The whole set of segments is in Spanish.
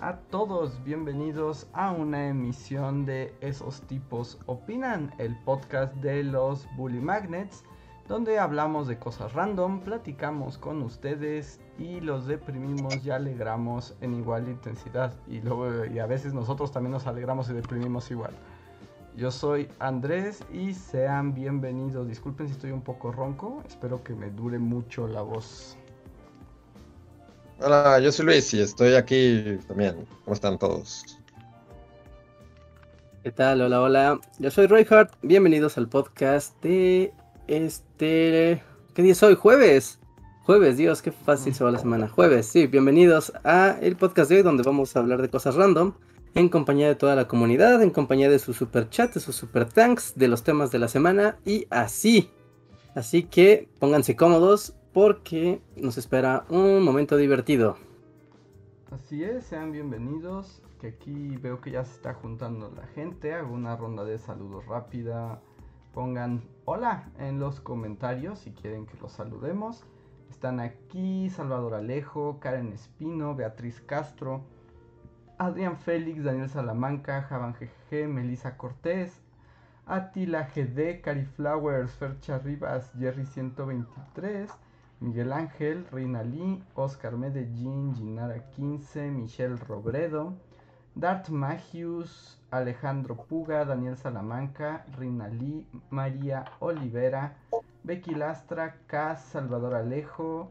a todos, bienvenidos a una emisión de Esos tipos opinan, el podcast de los Bully Magnets, donde hablamos de cosas random, platicamos con ustedes y los deprimimos y alegramos en igual intensidad. Y, luego, y a veces nosotros también nos alegramos y deprimimos igual. Yo soy Andrés y sean bienvenidos. Disculpen si estoy un poco ronco, espero que me dure mucho la voz. Hola, yo soy Luis y estoy aquí también. ¿Cómo están todos? ¿Qué tal? Hola, hola. Yo soy Roy Hart. Bienvenidos al podcast de este. ¿Qué día es hoy? Jueves. Jueves, Dios, qué fácil se va la semana. Jueves, sí, bienvenidos a el podcast de hoy donde vamos a hablar de cosas random en compañía de toda la comunidad, en compañía de su super chat, de sus super tanks, de los temas de la semana y así. Así que pónganse cómodos, porque nos espera un momento divertido. Así es, sean bienvenidos. Que aquí veo que ya se está juntando la gente. Hago una ronda de saludos rápida. Pongan hola en los comentarios si quieren que los saludemos. Están aquí Salvador Alejo, Karen Espino, Beatriz Castro, Adrián Félix, Daniel Salamanca, Javan GG, Melissa Cortés, Atila GD, Cari Flowers, Fercha Rivas, Jerry 123. Miguel Ángel, Reina Lee, Oscar Medellín, Ginara 15, Michelle Robredo, Dart Magius, Alejandro Puga, Daniel Salamanca, Reina Lee, María Olivera, Becky Lastra, Cas, Salvador Alejo,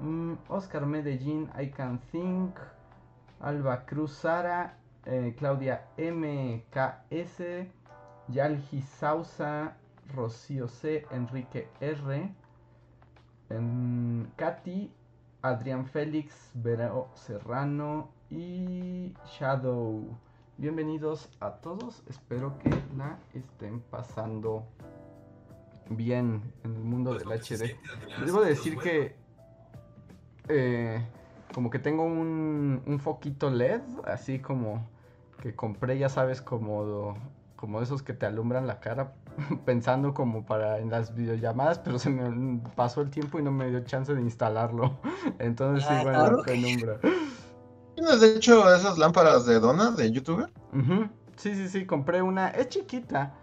mm, Oscar Medellín, I Can Think, Alba Cruz Sara, eh, Claudia MKS, Yalgi Sausa, Rocío C, Enrique R. En Katy, Adrián Félix, Vero Serrano y Shadow. Bienvenidos a todos, espero que la estén pasando bien en el mundo del HD. Debo decir que eh, como que tengo un, un, foquito LED, así como que compré, ya sabes, como, como esos que te alumbran la cara pensando como para en las videollamadas, pero se me pasó el tiempo y no me dio chance de instalarlo. Entonces sí, bueno, ah, penumbra. ¿Tienes de hecho esas lámparas de dona de youtuber? Sí, sí, sí, compré una, es chiquita.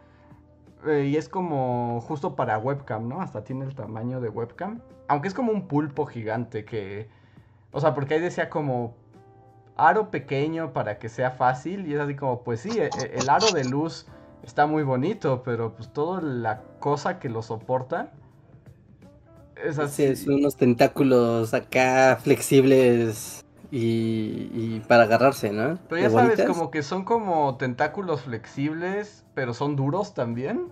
Eh, y es como justo para webcam, ¿no? Hasta tiene el tamaño de webcam. Aunque es como un pulpo gigante que... O sea, porque ahí decía como aro pequeño para que sea fácil. Y es así como, pues sí, e, e, el aro de luz está muy bonito, pero pues toda la cosa que lo soporta es así. es unos tentáculos acá flexibles y, para agarrarse, ¿no? Pero ya sabes, como que son como tentáculos flexibles, pero son duros también.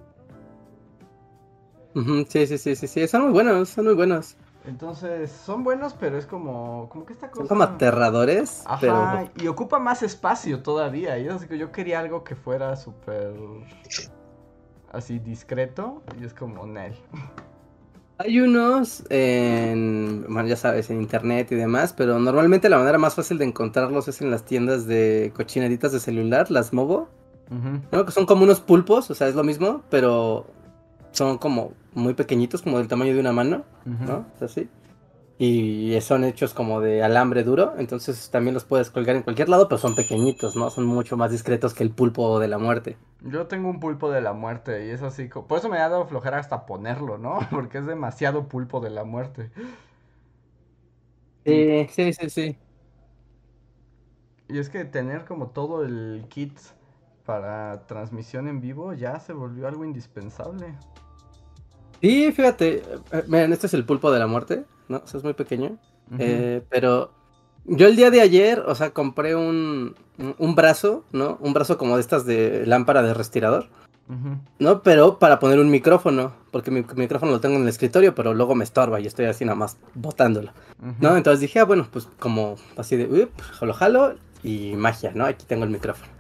sí, sí, sí, sí, sí, son muy buenos, son muy buenos. Entonces, son buenos, pero es como, como que esta cosa... Son como aterradores, Ajá, y ocupa más espacio todavía. Y es que yo quería algo que fuera súper... Así discreto, y es como Nel. Hay unos en, bueno, ya sabes, en internet y demás, pero normalmente la manera más fácil de encontrarlos es en las tiendas de cochineritas de celular, las Movo. Que son como unos pulpos, o sea, es lo mismo, pero son como muy pequeñitos, como del tamaño de una mano, ¿no? Así. Y son hechos como de alambre duro, entonces también los puedes colgar en cualquier lado, pero son pequeñitos, ¿no? Son mucho más discretos que el pulpo de la muerte. Yo tengo un pulpo de la muerte y es así, por eso me ha dado flojera hasta ponerlo, ¿no? Porque es demasiado pulpo de la muerte. Sí, sí, sí, sí. Y es que tener como todo el kit para transmisión en vivo ya se volvió algo indispensable. Sí, fíjate, eh, miren, este es el pulpo de la muerte, ¿no? O sea, es muy pequeño. Eh, pero yo el día de ayer, o sea, compré un, un brazo, ¿no? Un brazo como de estas de lámpara de respirador. ¿No? Pero para poner un micrófono, porque mi, micrófono lo tengo en el escritorio, pero luego me estorba y estoy así nada más botándolo. ¿No? Entonces dije, ah, bueno, pues como así de, up, lo jalo y magia, ¿no? Aquí tengo el micrófono.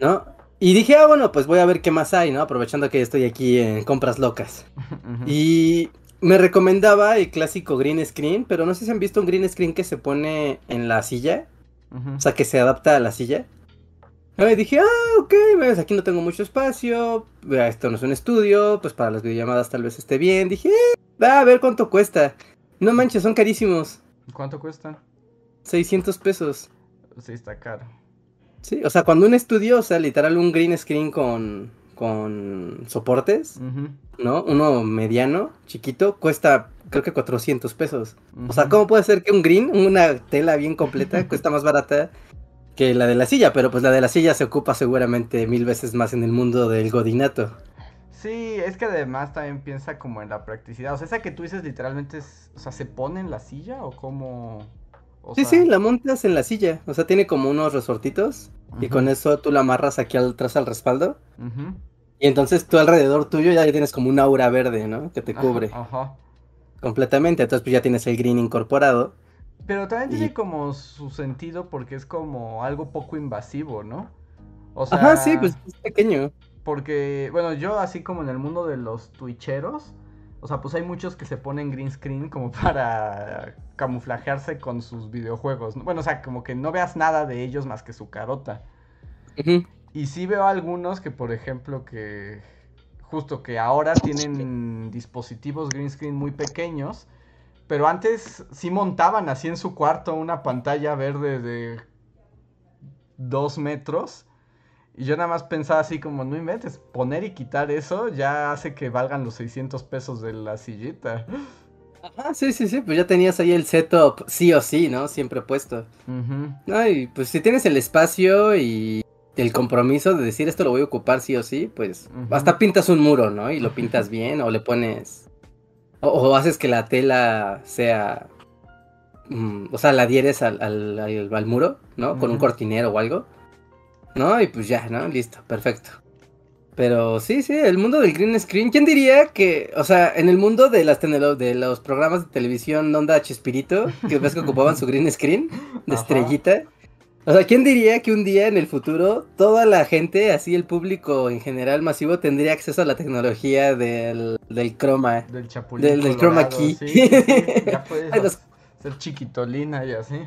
¿No? Y dije, ah, bueno, pues voy a ver qué más hay, ¿no? Aprovechando que estoy aquí en compras locas. Y me recomendaba el clásico green screen, pero no sé si han visto un green screen que se pone en la silla. O sea, que se adapta a la silla. Y dije, ah, ok, ves, aquí no tengo mucho espacio. Esto no es un estudio, pues para las videollamadas tal vez esté bien. Dije, eh, a ver cuánto cuesta. No manches, son carísimos. ¿Cuánto cuesta? 600 pesos. Sí, está caro. Sí, o sea, cuando un estudio, o sea, literal un green screen con, con soportes, ¿no? Uno mediano, chiquito, cuesta creo que 400 pesos. O sea, ¿cómo puede ser que un green, una tela bien completa, cuesta más barata que la de la silla? Pero pues la de la silla se ocupa seguramente mil veces más en el mundo del godinato. Sí, es que además también piensa como en la practicidad. O sea, esa que tú dices literalmente, es, o sea, ¿se pone en la silla o cómo? Sí, sí, la montas en la silla. O sea, tiene como unos resortitos y con eso tú la amarras aquí atrás al respaldo. Y entonces tú alrededor tuyo ya tienes como un aura verde, ¿no? Que te cubre. Ajá. Completamente. Entonces pues ya tienes el green incorporado. Pero también tiene como su sentido porque es como algo poco invasivo, ¿no? O sea, Ajá, sí, pues es pequeño. Porque, bueno, yo así como en el mundo de los twitcheros, o sea, pues hay muchos que se ponen green screen como para camuflajearse con sus videojuegos. Bueno, o sea, como que no veas nada de ellos más que su carota. Y sí veo algunos que, por ejemplo, que justo que ahora tienen dispositivos green screen muy pequeños, pero antes sí montaban así en su cuarto una pantalla verde de dos metros y yo nada más pensaba así como, no inventes, poner y quitar eso ya hace que valgan los 600 pesos de la sillita. Ajá, sí, sí, sí, pues ya tenías ahí el setup sí o sí, ¿no? Siempre puesto. Ay, pues si tienes el espacio y el compromiso de decir esto lo voy a ocupar sí o sí, pues hasta pintas un muro, ¿no? Y lo pintas bien o le pones... O, haces que la tela sea... Mm, o sea, la adhieres al, al, muro, ¿no? Con un cortinero o algo. ¿no? Y pues ya, ¿no? Listo, perfecto. Pero sí, sí, el mundo del green screen. ¿Quién diría que, o sea, en el mundo de las de los programas de televisión Onda Chespirito, que ves que ocupaban su green screen de estrellita? O sea, ¿quién diría que un día en el futuro toda la gente, así el público en general masivo, tendría acceso a la tecnología del, del croma? Del chapulín. Del, croma key. ya puedes ser chiquitolina y así.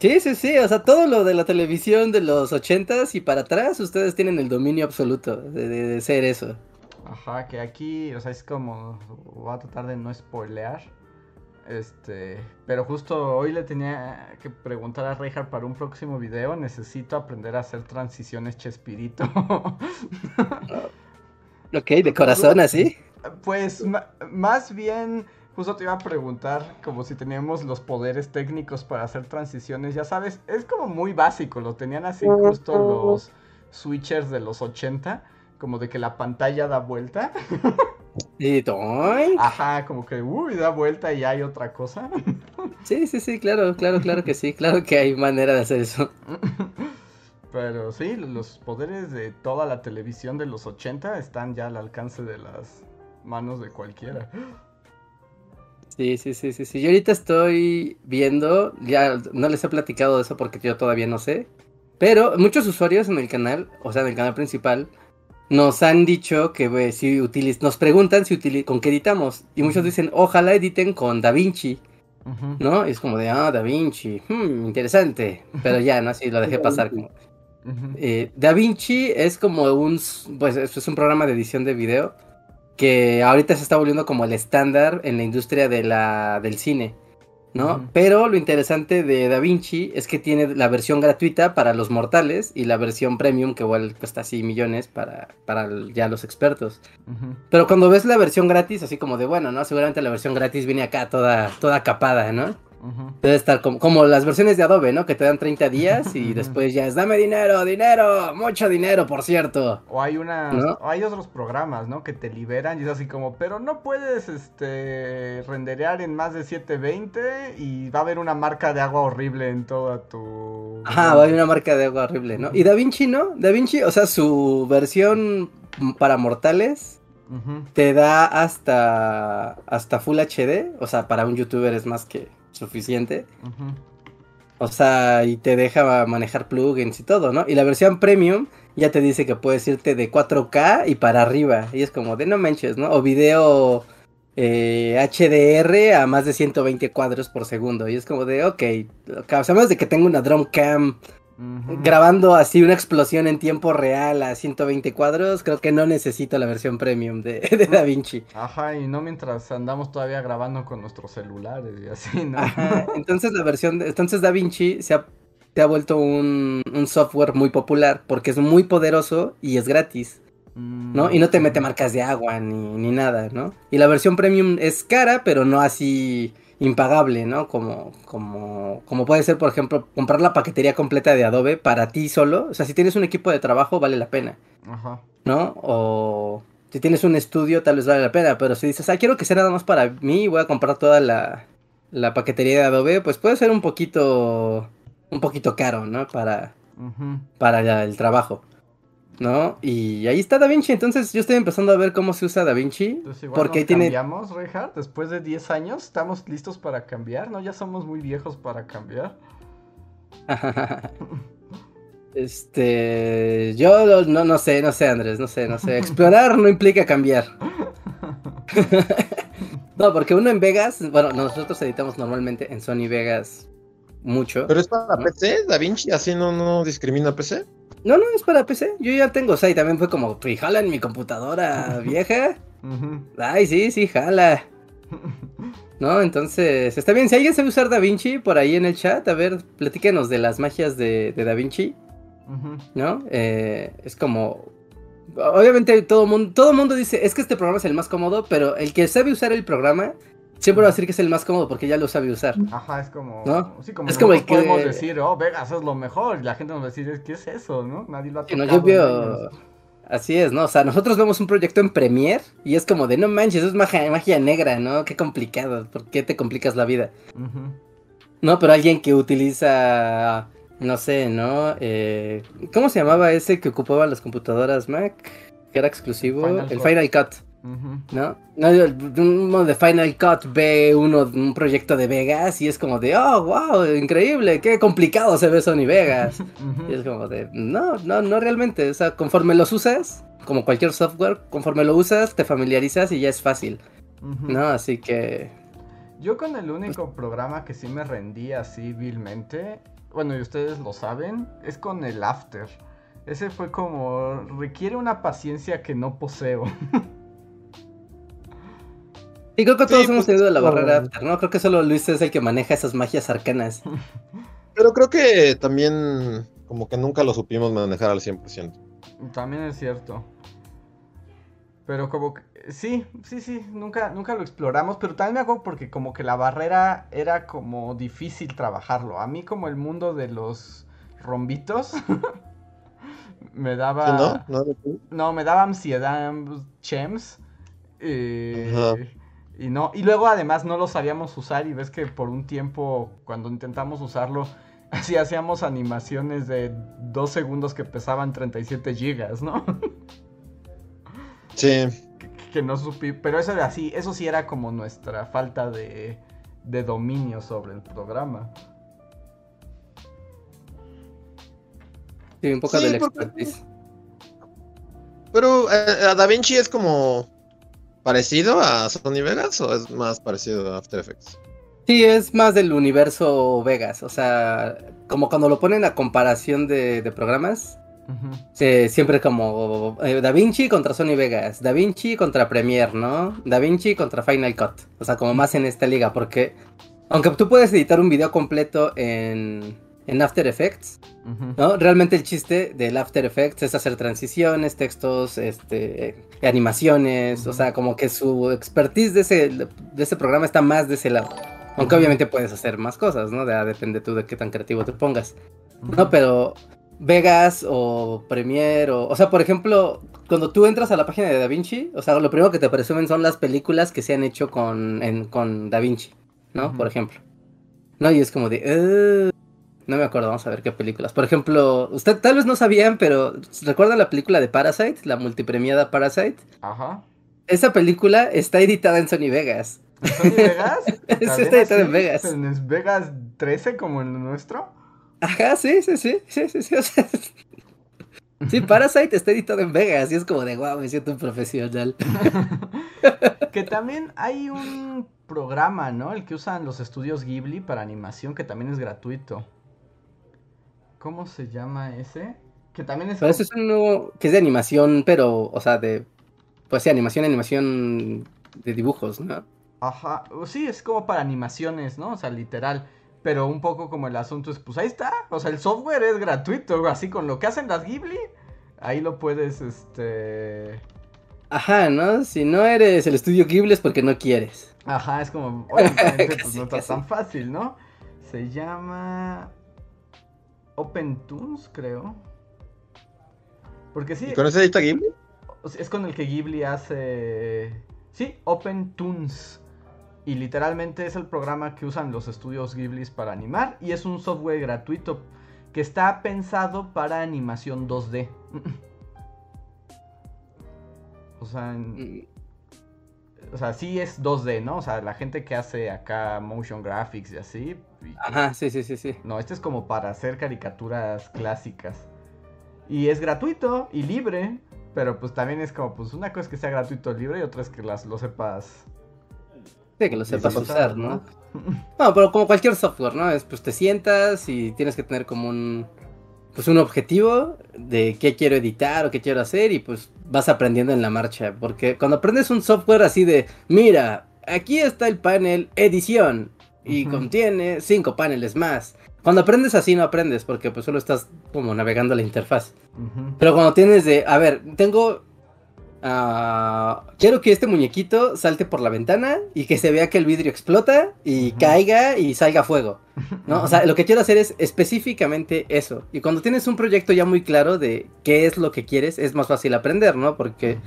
Sí, sí, sí, o sea, todo lo de la televisión de los ochentas y para atrás, ustedes tienen el dominio absoluto de, ser eso. Ajá, que aquí, o sea, es como, voy a tratar de no spoilear, este, pero justo hoy le tenía que preguntar a Reinhardt para un próximo video, necesito aprender a hacer transiciones Chespirito. ok, de corazón así. Pues más bien Justo te iba a preguntar como si teníamos los poderes técnicos para hacer transiciones. Ya sabes, es como muy básico. Lo tenían así justo los switchers de los 80. Como de que la pantalla da vuelta. ¿Y Ajá, como que uy, da vuelta y hay otra cosa. Sí, sí, sí, claro, claro, claro que sí. Claro que hay manera de hacer eso. Pero sí, los poderes de toda la televisión de los 80 están ya al alcance de las manos de cualquiera. Sí, sí, sí, sí, sí. Yo ahorita estoy viendo, ya no les he platicado de eso porque yo todavía no sé, pero muchos usuarios en el canal, o sea, en el canal principal, nos han dicho que si utiliz nos preguntan si con qué editamos y muchos dicen, ojalá editen con DaVinci. ¿No? Y es como de, ah, DaVinci, hmm, interesante. Pero ya, ¿no? Así lo dejé pasar como. Eh, DaVinci es como un, pues es un programa de edición de video que ahorita se está volviendo como el estándar en la industria de la, del cine, ¿no? Pero lo interesante de Da Vinci es que tiene la versión gratuita para los mortales y la versión premium que igual cuesta así millones para, para ya los expertos. Pero cuando ves la versión gratis, así como de, bueno, ¿no? Seguramente la versión gratis viene acá toda, toda capada, ¿no? Debe estar como, como, las versiones de Adobe, ¿no? Que te dan 30 días y después ya es, dame dinero, dinero, mucho dinero, por cierto. O hay una, hay otros programas, ¿no? Que te liberan y es así como, pero no puedes, este, renderear en más de 720 y va a haber una marca de agua horrible en toda tu... Ajá, va a haber una marca de agua horrible, ¿no? Y Da Vinci, ¿no? Da Vinci, o sea, su versión para mortales te da hasta, hasta Full HD, o sea, para un youtuber es más que suficiente. O sea, y te deja manejar plugins y todo, ¿no? Y la versión premium ya te dice que puedes irte de 4K y para arriba. Y es como de no manches, ¿no? O video eh, HDR a más de 120 cuadros por segundo. Y es como de, ok, o sea, más de que tengo una drum cam grabando así una explosión en tiempo real a 120 cuadros, creo que no necesito la versión premium de, de DaVinci. Ajá, y no mientras andamos todavía grabando con nuestros celulares y así, ¿no? entonces la versión, de, entonces DaVinci se ha, ha vuelto un, un software muy popular porque es muy poderoso y es gratis. ¿no? Y no te mete marcas de agua ni, ni, nada, ¿no? Y la versión premium es cara, pero no así impagable, ¿no? Como, como, como puede ser, por ejemplo, comprar la paquetería completa de Adobe para ti solo. O sea, si tienes un equipo de trabajo, vale la pena. Ajá. ¿No? O si tienes un estudio, tal vez vale la pena. Pero si dices, ah, quiero que sea nada más para mí, voy a comprar toda la, la paquetería de Adobe, pues puede ser un poquito, un poquito caro, ¿no? Para, para el trabajo. ¿No? Y ahí está Da Vinci, entonces yo estoy empezando a ver cómo se usa Da Vinci. porque tiene... cambiamos, Reinhardt? Después de 10 años, ¿estamos listos para cambiar? ¿No? Ya somos muy viejos para cambiar. este... Yo no, no sé, no sé, Andrés, no sé, no sé. Explorar no implica cambiar. no, porque uno en Vegas, bueno, nosotros editamos normalmente en Sony Vegas mucho. Pero es para PC, Da Vinci, así no, no discrimina PC. No, no, es para PC. Yo ya tengo, o sea, y también fue como, pues jala en mi computadora vieja. Ay, sí, sí, jala. ¿No? Entonces, está bien. Si alguien sabe usar DaVinci por ahí en el chat, a ver, platíquenos de las magias de, de DaVinci. ¿No? Eh, es como. Obviamente todo mundo, todo mundo dice, es que este programa es el más cómodo, pero el que sabe usar el programa siempre va a decir que es el más cómodo porque ya lo sabe usar. Ajá, es como. ¿no? Sí, como es como el que... podemos decir, oh, Vegas es lo mejor. Y la gente nos va a decir, ¿qué es eso? ¿No? Nadie lo ha tocado. No, yo veo. Así es, ¿no? O sea, nosotros vemos un proyecto en Premiere y es como de no manches, eso es magia, magia negra, ¿no? Qué complicado, ¿por qué te complicas la vida? No, pero alguien que utiliza, no sé, ¿no? Eh, ¿Cómo se llamaba ese que ocupaba las computadoras Mac? Que era exclusivo, el Final Cut. ¿No? No, uno de Final Cut ve uno, un proyecto de Vegas y es como de, oh, wow, increíble, qué complicado se ve Sony Vegas. Y es como de, no, no, no realmente. O sea, conforme los usas, como cualquier software, conforme lo usas, te familiarizas y ya es fácil. ¿No? Así que. Yo con el único programa que sí me rendí así vilmente, bueno, y ustedes lo saben, es con el After. Ese fue como, requiere una paciencia que no poseo. Y creo que todos hemos tenido la barrera After, ¿no? Creo que solo Luis es el que maneja esas magias arcanas. Pero creo que también como que nunca lo supimos manejar al 100%. También es cierto. Pero como que, sí, sí, sí, nunca, nunca lo exploramos, pero también me hago porque como que la barrera era como difícil trabajarlo. A mí como el mundo de los rombitos me daba... ¿No? ¿No? me daba ansiedad, chems. Eh, y no, y luego además no lo sabíamos usar y ves que por un tiempo cuando intentamos usarlo, así hacíamos animaciones de dos segundos que pesaban 37 gigas, ¿no? Sí. Que, no supí, pero eso era así, eso sí era como nuestra falta de, de dominio sobre el programa. Sí, un poco de la expertise. Pero eh, a Da Vinci es como parecido a Sony Vegas o es más parecido a After Effects? Sí, es más del universo Vegas. O sea, como cuando lo ponen a comparación de, programas, siempre como eh, Da Vinci contra Sony Vegas, Da Vinci contra Premiere, ¿no? Da Vinci contra Final Cut. O sea, como más en esta liga, porque aunque tú puedes editar un video completo en, en After Effects, ¿no? Realmente el chiste del After Effects es hacer transiciones, textos, este, animaciones, o sea, como que su expertise de ese, de ese programa está más de ese lado. Aunque obviamente puedes hacer más cosas, ¿no? depende tú de qué tan creativo te pongas. No, pero Vegas o Premiere o... O sea, por ejemplo, cuando tú entras a la página de DaVinci, o sea, lo primero que te presumen son las películas que se han hecho con, en, con DaVinci, ¿no? Por ejemplo. ¿No? Y es como de... No me acuerdo, vamos a ver qué películas. Por ejemplo, usted tal vez no sabían, pero ¿recuerdan la película de Parasite? La multipremiada Parasite. Ajá. Esa película está editada en Sony Vegas. ¿En Sony Vegas? está editada en Vegas. En Vegas 13 como el nuestro. Ajá, sí, sí, sí, sí, sí, sí. Sí, Parasite está editado en Vegas y es como de wow, me siento un profesional. que también hay un programa, ¿no? El que usan los estudios Ghibli para animación que también es gratuito. ¿Cómo se llama ese? Que también es. Pero ese es uno que es de animación, pero, o sea, de. Pues sí, animación, animación de dibujos, ¿no? Ajá, sí, es como para animaciones, ¿no? O sea, literal. Pero un poco como el asunto es, pues ahí está. O sea, el software es gratuito, así con lo que hacen las Ghibli. Ahí lo puedes, este... Ajá, ¿no? Si no eres el estudio Ghibli es porque no quieres. Ajá, es como, obviamente, pues no está tan fácil, ¿no? Se llama... OpenTunes, creo. Porque sí. ¿Y con ese edita Ghibli? Es con el que Ghibli hace. Sí, OpenTunes. Y literalmente es el programa que usan los estudios Ghibli para animar. Y es un software gratuito que está pensado para animación 2D. o sea, mm. o sea, sí es 2D, ¿no? O sea, la gente que hace acá motion graphics y así. Ajá, sí, sí, sí, sí. No, este es como para hacer caricaturas clásicas. Y es gratuito y libre, pero pues también es como, pues una cosa es que sea gratuito y libre y otra es que las, lo sepas Sí, que lo sepas usar, ¿no? ¿no? pero como cualquier software, ¿no? Es pues te sientas y tienes que tener como un pues un objetivo de qué quiero editar o qué quiero hacer y pues vas aprendiendo en la marcha, porque cuando aprendes un software así de, mira, aquí está el panel edición y contiene cinco paneles más. Cuando aprendes así no aprendes porque pues solo estás como navegando la interfaz. Pero cuando tienes de, a ver, tengo Ah, quiero que este muñequito salte por la ventana y que se vea que el vidrio explota y caiga y salga fuego. ¿no? O sea, lo que quiero hacer es específicamente eso. Y cuando tienes un proyecto ya muy claro de qué es lo que quieres, es más fácil aprender, ¿no? Porque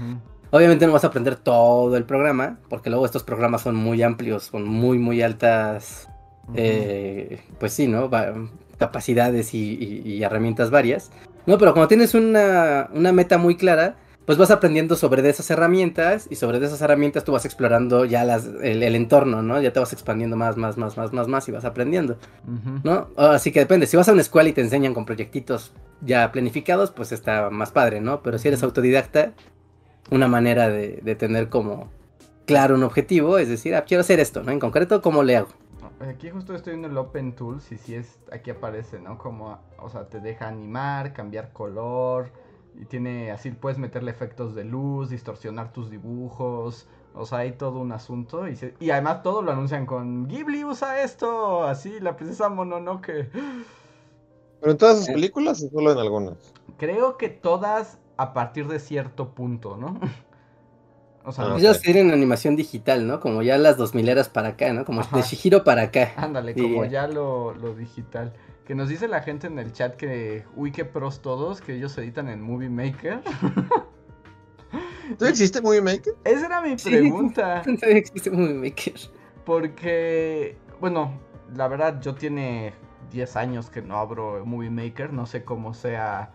obviamente no vas a aprender todo el programa, porque luego estos programas son muy amplios, con muy, muy altas, eh, pues sí, ¿no? capacidades y, herramientas varias. No, pero cuando tienes una, una meta muy clara, pues vas aprendiendo sobre de esas herramientas y sobre de esas herramientas tú vas explorando ya las, el, entorno, ¿no? Ya te vas expandiendo más, más, más, más, más, más y vas aprendiendo, ¿no? Así que depende, si vas a una escuela y te enseñan con proyectitos ya planificados, pues está más padre, ¿no? Pero si eres autodidacta, una manera de, de tener como claro un objetivo, es decir, ah, quiero hacer esto, ¿no? En concreto, ¿cómo le hago? Aquí justo estoy viendo el Open Tools y si es, aquí aparece, ¿no? Como, o sea, te deja animar, cambiar color, y tiene así, puedes meterle efectos de luz, distorsionar tus dibujos. O sea, hay todo un asunto. Y, y además todo lo anuncian con Ghibli usa esto. Así, la princesa Mononoke. ¿Pero en todas sus películas o solo en algunas? Creo que todas a partir de cierto punto, ¿no? O sea, ah, ellos tienen animación digital, ¿no? Como ya las dos mileras para acá, ¿no? Como de Shihiro para acá. Ándale, como ya lo, lo digital. Que nos dice la gente en el chat que, uy, qué pros todos, que ellos editan en Movie Maker. ¿No existe Movie Maker? Esa era mi pregunta. No existe Movie Maker. Porque, bueno, la verdad, yo tiene 10 años que no abro Movie Maker. No sé cómo sea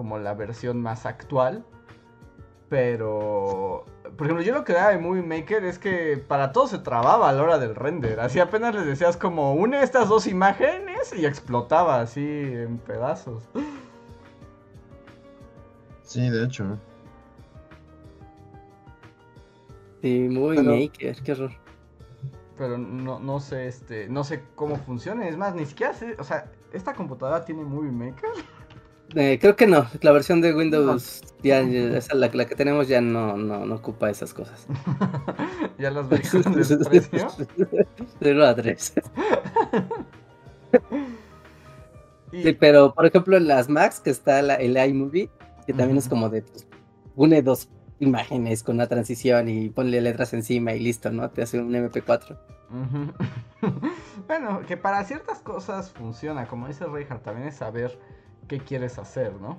como la versión más actual. Pero por ejemplo, yo lo que daba de Movie Maker es que para todo se trababa a la hora del render. Así apenas les decías como une estas dos imágenes y explotaba así en pedazos. Sí, de hecho. Sí, Movie Maker, qué horror. Pero no, no sé, este, no sé cómo funciona. Es más, ni siquiera sé, o sea, ¿esta computadora tiene Movie Maker? Eh, creo que no, la versión de Windows, ya, la, que tenemos ya no, no, ocupa esas cosas. ya las versiones de desprecio. 0 a 3. Sí, pero por ejemplo en las Macs que está el iMovie, que también es como de pues, une dos imágenes con una transición y ponle letras encima y listo, ¿no? Te hace un MP4. bueno, que para ciertas cosas funciona, como dice Reinhardt, también es saber qué quieres hacer, ¿no?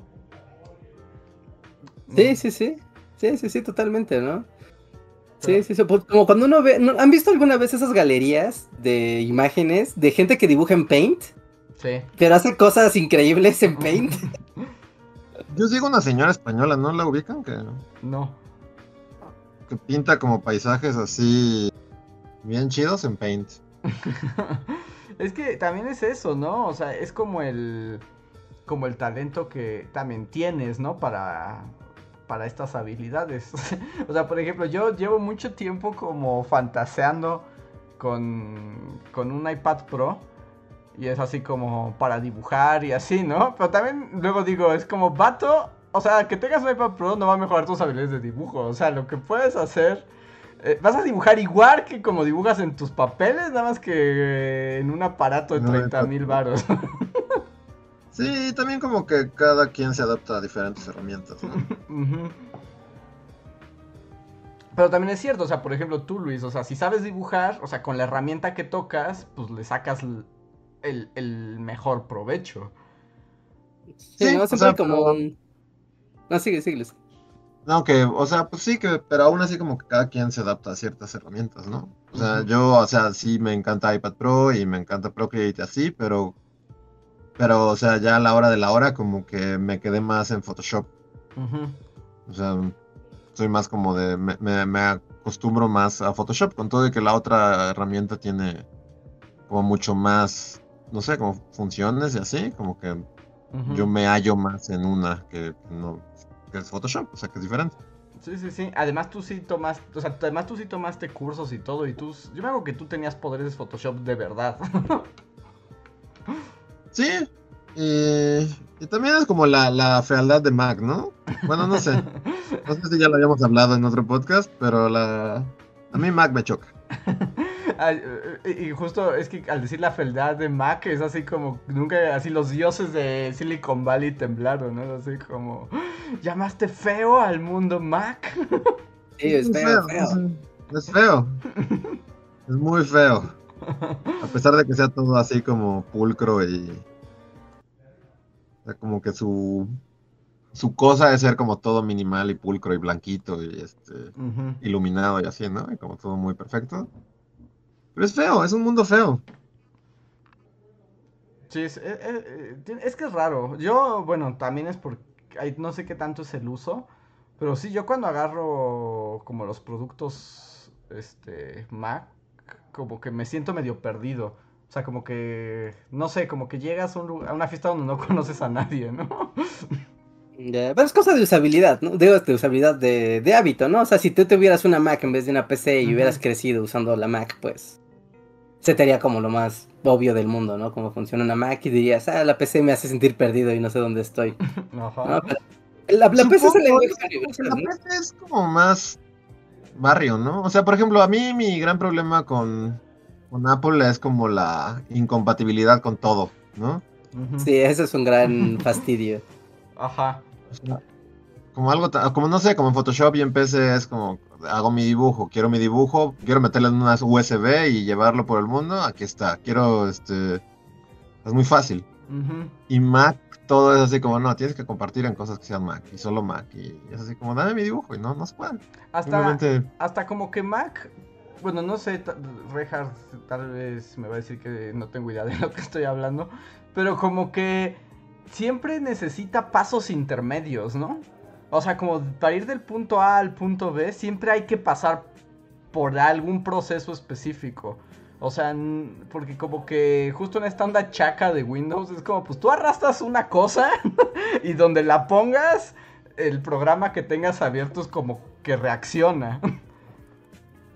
Sí, sí, sí. Sí, sí, sí, totalmente, ¿no? Sí, sí, sí. Como cuando uno ve. ¿Han visto alguna vez esas galerías de imágenes de gente que dibuja en Paint? Sí. Pero hace cosas increíbles en Paint. Yo sigo una señora española, ¿no la ubican? Que... No. Que pinta como paisajes así bien chidos en Paint. Es que también es eso, ¿no? O sea, es como el como el talento que también tienes, ¿no? Para para estas habilidades. o sea, por ejemplo, yo llevo mucho tiempo como fantaseando con con un iPad Pro y es así como para dibujar y así, ¿no? Pero también luego digo, es como vato, o sea, que tengas un iPad Pro no va a mejorar tus habilidades de dibujo, o sea, lo que puedes hacer eh, vas a dibujar igual que como dibujas en tus papeles, nada más que en un aparato de 30 mil baros. sí, también como que cada quien se adapta a diferentes herramientas, ¿no? Pero también es cierto, o sea, por ejemplo, tú, Luis, o sea, si sabes dibujar, o sea, con la herramienta que tocas, pues le sacas el, mejor provecho. Sí, no, siempre como... No, sigue, sigue. No, que, o sea, pues sí, que, pero aún así como que cada quien se adapta a ciertas herramientas, ¿no? O sea, yo, o sea, sí me encanta iPad Pro y me encanta Procreate así, pero, pero, o sea, ya a la hora de la hora como que me quedé más en Photoshop. O sea, soy más como de, me, me, acostumbro más a Photoshop, con todo de que la otra herramienta tiene como mucho más, no sé, como funciones y así, como que yo me hallo más en una que no que es Photoshop, o sea que es diferente. Sí, sí, sí. Además tú sí tomaste, o sea, además tú sí tomaste cursos y todo y tú, yo me hago que tú tenías poderes de Photoshop de verdad. sí. Y, también es como la, la, fealdad de Mac, ¿no? Bueno, no sé. No sé si ya lo habíamos hablado en otro podcast, pero la a mí Mac me choca. y justo es que al decir la fealdad de Mac es así como nunca así los dioses de Silicon Valley temblaron, ¿no? Así como llamaste feo al mundo Mac. Sí, es, feo, Es, feo. Es muy feo. A pesar de que sea todo así como pulcro y o sea, como que su su cosa es ser como todo minimal y pulcro y blanquito y este iluminado y así, ¿no? Y como todo muy perfecto. Pero es feo, es un mundo feo. Sí, es, eh, eh, es, que es raro. Yo, bueno, también es porque no sé qué tanto es el uso, pero sí, yo cuando agarro como los productos este, Mac, como que me siento medio perdido. O sea, como que, no sé, como que llegas a, a una fiesta donde no conoces a nadie, ¿no? pero es cosa de usabilidad, ¿no? Digo, de usabilidad de, de, hábito, ¿no? O sea, si tú tuvieras una Mac en vez de una PC y hubieras crecido usando la Mac, pues se te haría como lo más obvio del mundo, ¿no? Cómo funciona una Mac y dirías, ah, la PC me hace sentir perdido y no sé dónde estoy. Ajá. la, PC es el La PC es como más barrio, ¿no? O sea, por ejemplo, a mí mi gran problema con, con Apple es como la incompatibilidad con todo, ¿no? Sí, eso es un gran fastidio. Ajá. Como algo, como no sé, como en Photoshop y en PC es como, hago mi dibujo, quiero mi dibujo, quiero meterle en unas USB y llevarlo por el mundo, aquí está, quiero, este, es muy fácil. Y Mac, todo es así como, no, tienes que compartir en cosas que sean Mac, y solo Mac, y es así como, dame mi dibujo, y no, no se puede. Hasta, hasta como que Mac, bueno, no sé, Rehard tal vez me va a decir que no tengo idea de lo que estoy hablando, pero como que siempre necesita pasos intermedios, ¿no? O sea, como para ir del punto A al punto B, siempre hay que pasar por algún proceso específico. O sea, porque como que justo en esta onda chaca de Windows es como, pues tú arrastras una cosa y donde la pongas, el programa que tengas abierto es como que reacciona.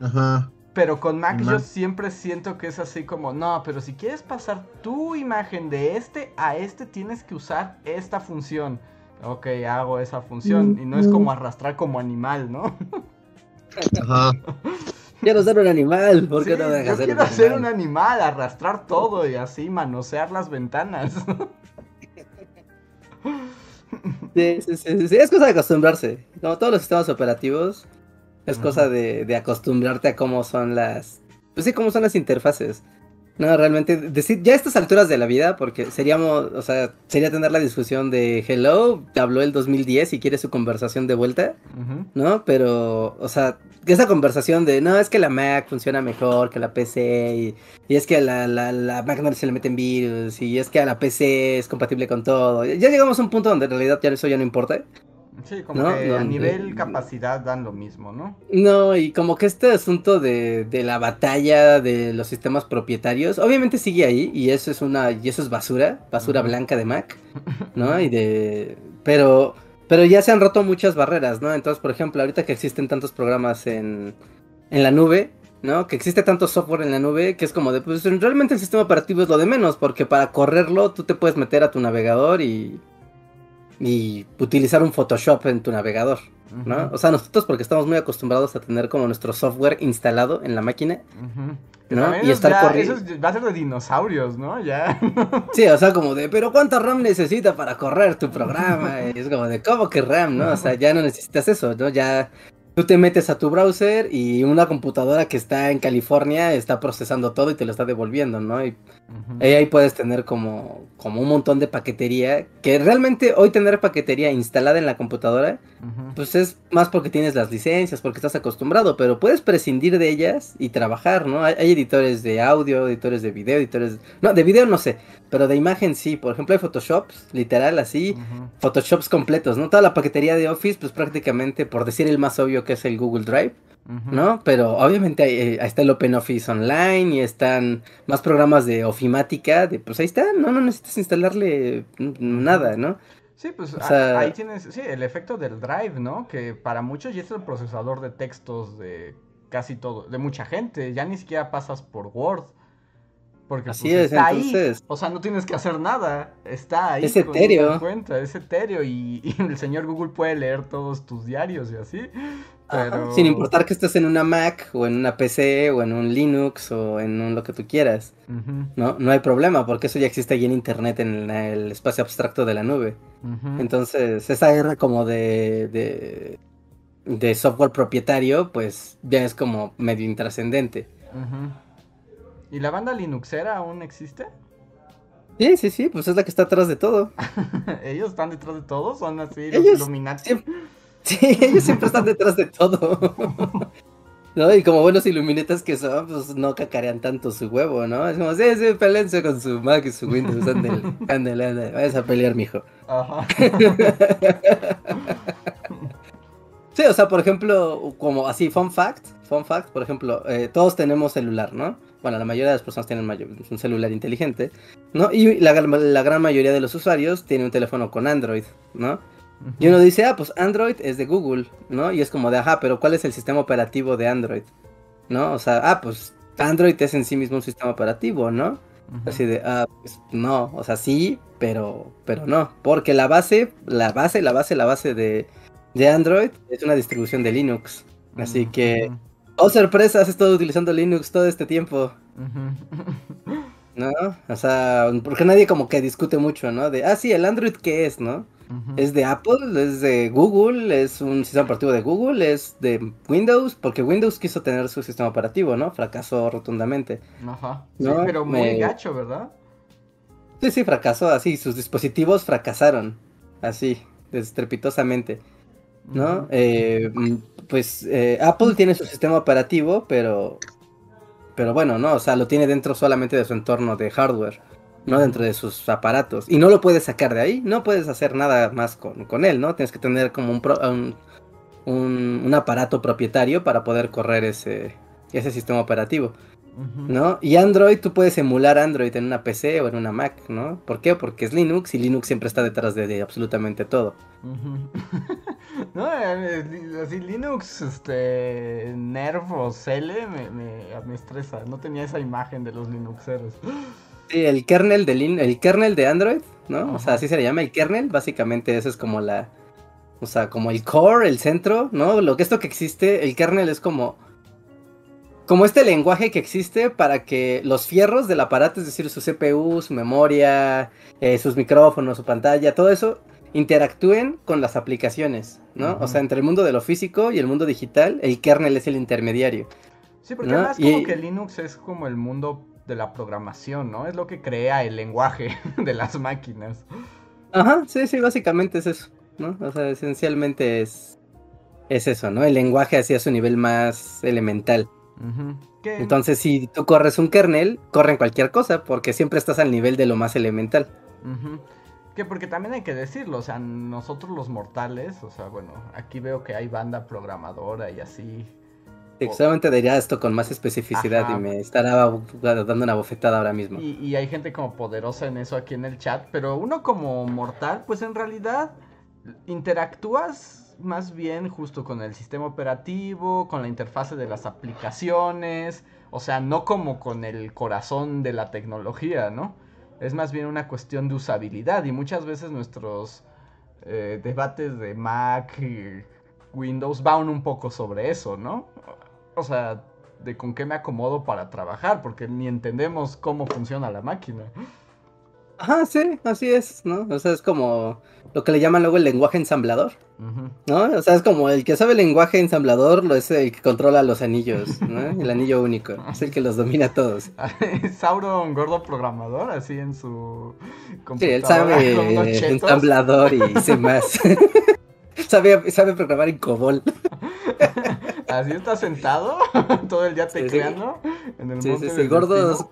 Ajá. Pero con Mac yo siempre siento que es así como, no, pero si quieres pasar tu imagen de este a este, tienes que usar esta función. Ok, hago esa función. Y no es como arrastrar como animal, ¿no? Ajá. Quiero ser un animal, ¿por qué no dejas yo ser quiero ser un animal, arrastrar todo y así manosear las ventanas. Sí, sí, sí, sí, es cosa de acostumbrarse. Como todos los sistemas operativos, es cosa de, de, acostumbrarte a cómo son las. Pues sí, cómo son las interfaces. No, realmente, decir, ya a estas alturas de la vida, porque seríamos, o sea, sería tener la discusión de hello, te habló el 2010 y quiere su conversación de vuelta, ¿no? Pero, o sea, esa conversación de, no, es que la Mac funciona mejor que la PC, y, y es que a la, la, la, Mac no se le meten virus, y es que a la PC es compatible con todo. Ya llegamos a un punto donde en realidad ya eso ya no importa. Sí, como que a nivel capacidad dan lo mismo, ¿no? No, y como que este asunto de, de, la batalla de los sistemas propietarios, obviamente sigue ahí, y eso es una, y eso es basura, basura blanca de Mac, ¿no? Y de. Pero. Pero ya se han roto muchas barreras, ¿no? Entonces, por ejemplo, ahorita que existen tantos programas en, en la nube, ¿no? Que existe tanto software en la nube que es como de, pues realmente el sistema operativo es lo de menos, porque para correrlo tú te puedes meter a tu navegador y y utilizar un Photoshop en tu navegador, ¿no? O sea, nosotros porque estamos muy acostumbrados a tener como nuestro software instalado en la máquina, ¿no? Y estar corriendo. Eso va a ser de dinosaurios, ¿no? Ya. sí, o sea, como de, pero ¿cuánta RAM necesita para correr tu programa? Y es como de, ¿cómo que RAM, no? O sea, ya no necesitas eso, ¿no? Ya tú te metes a tu browser y una computadora que está en California está procesando todo y te lo está devolviendo, ¿no? Y ahí puedes tener como, como un montón de paquetería, que realmente hoy tener paquetería instalada en la computadora, pues es más porque tienes las licencias, porque estás acostumbrado, pero puedes prescindir de ellas y trabajar, ¿no? Hay, editores de audio, editores de video, editores... No, de video no sé, pero de imagen sí. Por ejemplo, hay Photoshops, literal así, Photoshops completos, ¿no? Toda la paquetería de Office, pues prácticamente, por decir el más obvio que es el Google Drive, ¿no? Pero obviamente ahí, eh, está el OpenOffice Online y están más programas de ofimática, de, pues ahí están, ¿no? No necesitas instalarle nada, ¿no? Sí, pues ahí tienes, sí, el efecto del Drive, ¿no? Que para muchos ya es el procesador de textos de casi todo, de mucha gente, ya ni siquiera pasas por Word. Porque Así pues, es, está ahí. O sea, no tienes que hacer nada. Está ahí. Es etéreo. Cuenta, es etéreo y, y, el señor Google puede leer todos tus diarios y así. Sin importar que estés en una Mac o en una PC o en un Linux o en un lo que tú quieras. ¿no? no hay problema porque eso ya existe ahí en Internet en el espacio abstracto de la nube. Entonces, esa guerra como de, de, de, software propietario, pues ya es como medio intrascendente. ¿Y la banda Linuxera aún existe? Sí, sí, sí, pues es la que está atrás de todo. ¿Ellos están detrás de todo? ¿Son así los Illuminati? Sí, ellos siempre están detrás de todo. ¿No? Y como buenos iluminetas que son, pues no cacarean tanto su huevo, ¿no? Es como, sí, sí, pelense con su Mac y su Windows, ándale, ándale, ándale, vayas a pelear, mijo. Ajá. sí, o sea, por ejemplo, como así, fun fact, fun fact, por ejemplo, eh, todos tenemos celular, ¿no? Bueno, la mayoría de las personas tienen un celular inteligente, ¿no? Y la, la gran mayoría de los usuarios tienen un teléfono con Android, ¿no? Y uno dice, ah, pues Android es de Google, ¿no? Y es como de, ajá, pero ¿cuál es el sistema operativo de Android? ¿No? O sea, ah, pues Android es en sí mismo un sistema operativo, ¿no? Así de, ah, pues no, o sea, sí, pero, pero no, porque la base, la base, la base, la base de, de Android es una distribución de Linux. Así que, oh sorpresa, has estado utilizando Linux todo este tiempo. ¿No? O sea, porque nadie como que discute mucho, ¿no? De, ah, sí, el Android, ¿qué es, no? Es de Apple, es de Google, es un sistema operativo de Google, es de Windows, porque Windows quiso tener su sistema operativo, ¿no? Fracasó rotundamente. Ajá. Sí, pero muy gacho, ¿verdad? Sí, sí, fracasó así, sus dispositivos fracasaron, así, estrepitosamente. ¿No? Eh, mm, pues eh, Apple tiene su sistema operativo, pero. Pero bueno, ¿no? O sea, lo tiene dentro solamente de su entorno de hardware no dentro de sus aparatos. Y no lo puedes sacar de ahí, no puedes hacer nada más con, él, ¿no? Tienes que tener como un, un, aparato propietario para poder correr ese, ese sistema operativo. ¿No? Y Android, tú puedes emular Android en una PC o en una Mac, ¿no? ¿Por qué? Porque es Linux y Linux siempre está detrás de, absolutamente todo. no, eh, así Linux, este, Nerv o Cele me, me, me, estresa. No tenía esa imagen de los Linuxeros. Sí, el kernel de el kernel de Android, ¿no? O sea, así se le llama el kernel, básicamente eso es como la o sea, como el core, el centro, ¿no? Lo que esto que existe, el kernel es como como este lenguaje que existe para que los fierros del aparato, es decir, su CPU, su memoria, eh, sus micrófonos, su pantalla, todo eso interactúen con las aplicaciones, ¿no? O sea, entre el mundo de lo físico y el mundo digital, el kernel es el intermediario. Sí, porque además como que Linux es como el mundo de la programación, ¿no? Es lo que crea el lenguaje de las máquinas. Ajá, sí, sí, básicamente es eso, ¿no? O sea, esencialmente es, es eso, ¿no? El lenguaje hacia su nivel más elemental. Entonces, si tú corres un kernel, corren cualquier cosa, porque siempre estás al nivel de lo más elemental. Que porque también hay que decirlo, o sea, nosotros los mortales, o sea, bueno, aquí veo que hay banda programadora y así. Exactamente diría esto con más especificidad y me estará dando una bofetada ahora mismo. Y, y, hay gente como poderosa en eso aquí en el chat, pero uno como mortal, pues en realidad interactúas más bien justo con el sistema operativo, con la interfase de las aplicaciones, o sea, no como con el corazón de la tecnología, ¿no? Es más bien una cuestión de usabilidad y muchas veces nuestros eh, debates de Mac y Windows van un poco sobre eso, ¿no? O sea, de con qué me acomodo para trabajar, porque ni entendemos cómo funciona la máquina. Ajá, sí, así es, ¿no? O sea, es como lo que le llaman luego el lenguaje ensamblador, ¿no? O sea, es como el que sabe el lenguaje ensamblador lo es el que controla los anillos, ¿no? El anillo único, es el que los domina todos. Sauron, gordo programador, así en su Sí, él sabe ensamblador y sé más. sabe, sabe programar en COBOL. Así está sentado todo el día tecleando en el sí, sí, gordos,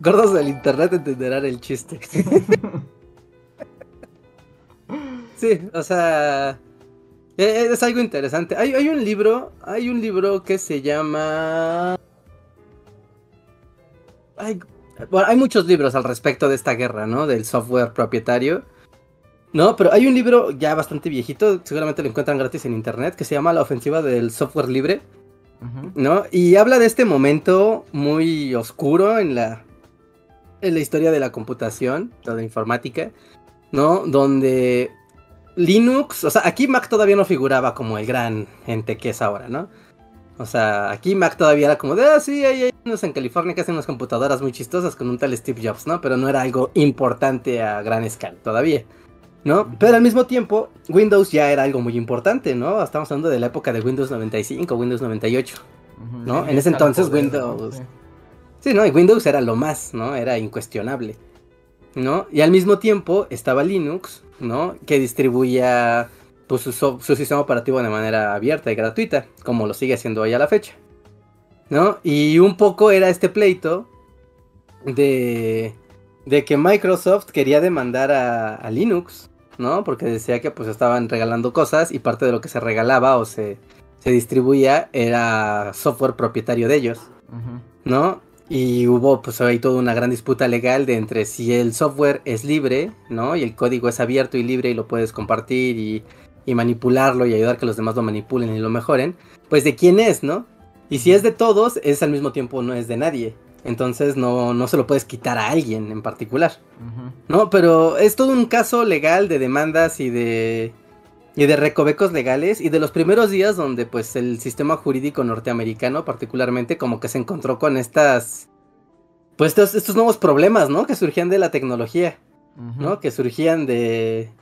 gordos del internet entenderán el chiste. sí, o sea, e, es algo interesante. Hay, hay un libro, hay un libro que se llama... Hay, bueno, hay muchos libros al respecto de esta guerra, ¿no? Del software propietario. No, pero hay un libro ya bastante viejito, seguramente lo encuentran gratis en internet, que se llama La ofensiva del software libre. ¿No? Y habla de este momento muy oscuro en la, en la historia de la computación, de la informática, ¿no? Donde Linux, o sea, aquí Mac todavía no figuraba como el gran ente que es ahora, ¿no? O sea, aquí Mac todavía era como de, ah, sí, hay, unos en California que hacen unas computadoras muy chistosas con un tal Steve Jobs, ¿no? Pero no era algo importante a gran escala todavía. ¿No? Pero al mismo tiempo, Windows ya era algo muy importante, ¿no? Estamos hablando de la época de Windows 95, Windows 98, ¿no? en ese entonces Windows... Sí. ¿no? Y Windows era lo más, ¿no? Era incuestionable, ¿no? Y al mismo tiempo estaba Linux, ¿no? Que distribuía pues, su, su sistema operativo de manera abierta y gratuita, como lo sigue haciendo hoy a la fecha, ¿no? Y un poco era este pleito de de que Microsoft quería demandar a, Linux, ¿no? Porque decía que pues estaban regalando cosas y parte de lo que se regalaba o se, se distribuía era software propietario de ellos, ¿no? Y hubo pues ahí toda una gran disputa legal de entre si el software es libre, ¿no? Y el código es abierto y libre y lo puedes compartir y, y manipularlo y ayudar que los demás lo manipulen y lo mejoren, pues de quién es, ¿no? Y si es de todos, es al mismo tiempo no es de nadie. Entonces no, no se lo puedes quitar a alguien en particular. No, pero es todo un caso legal de demandas y de. y de recovecos legales. Y de los primeros días donde pues el sistema jurídico norteamericano, particularmente, como que se encontró con estas. Pues estos, nuevos problemas, ¿no? Que surgían de la tecnología. ¿No? Que surgían de.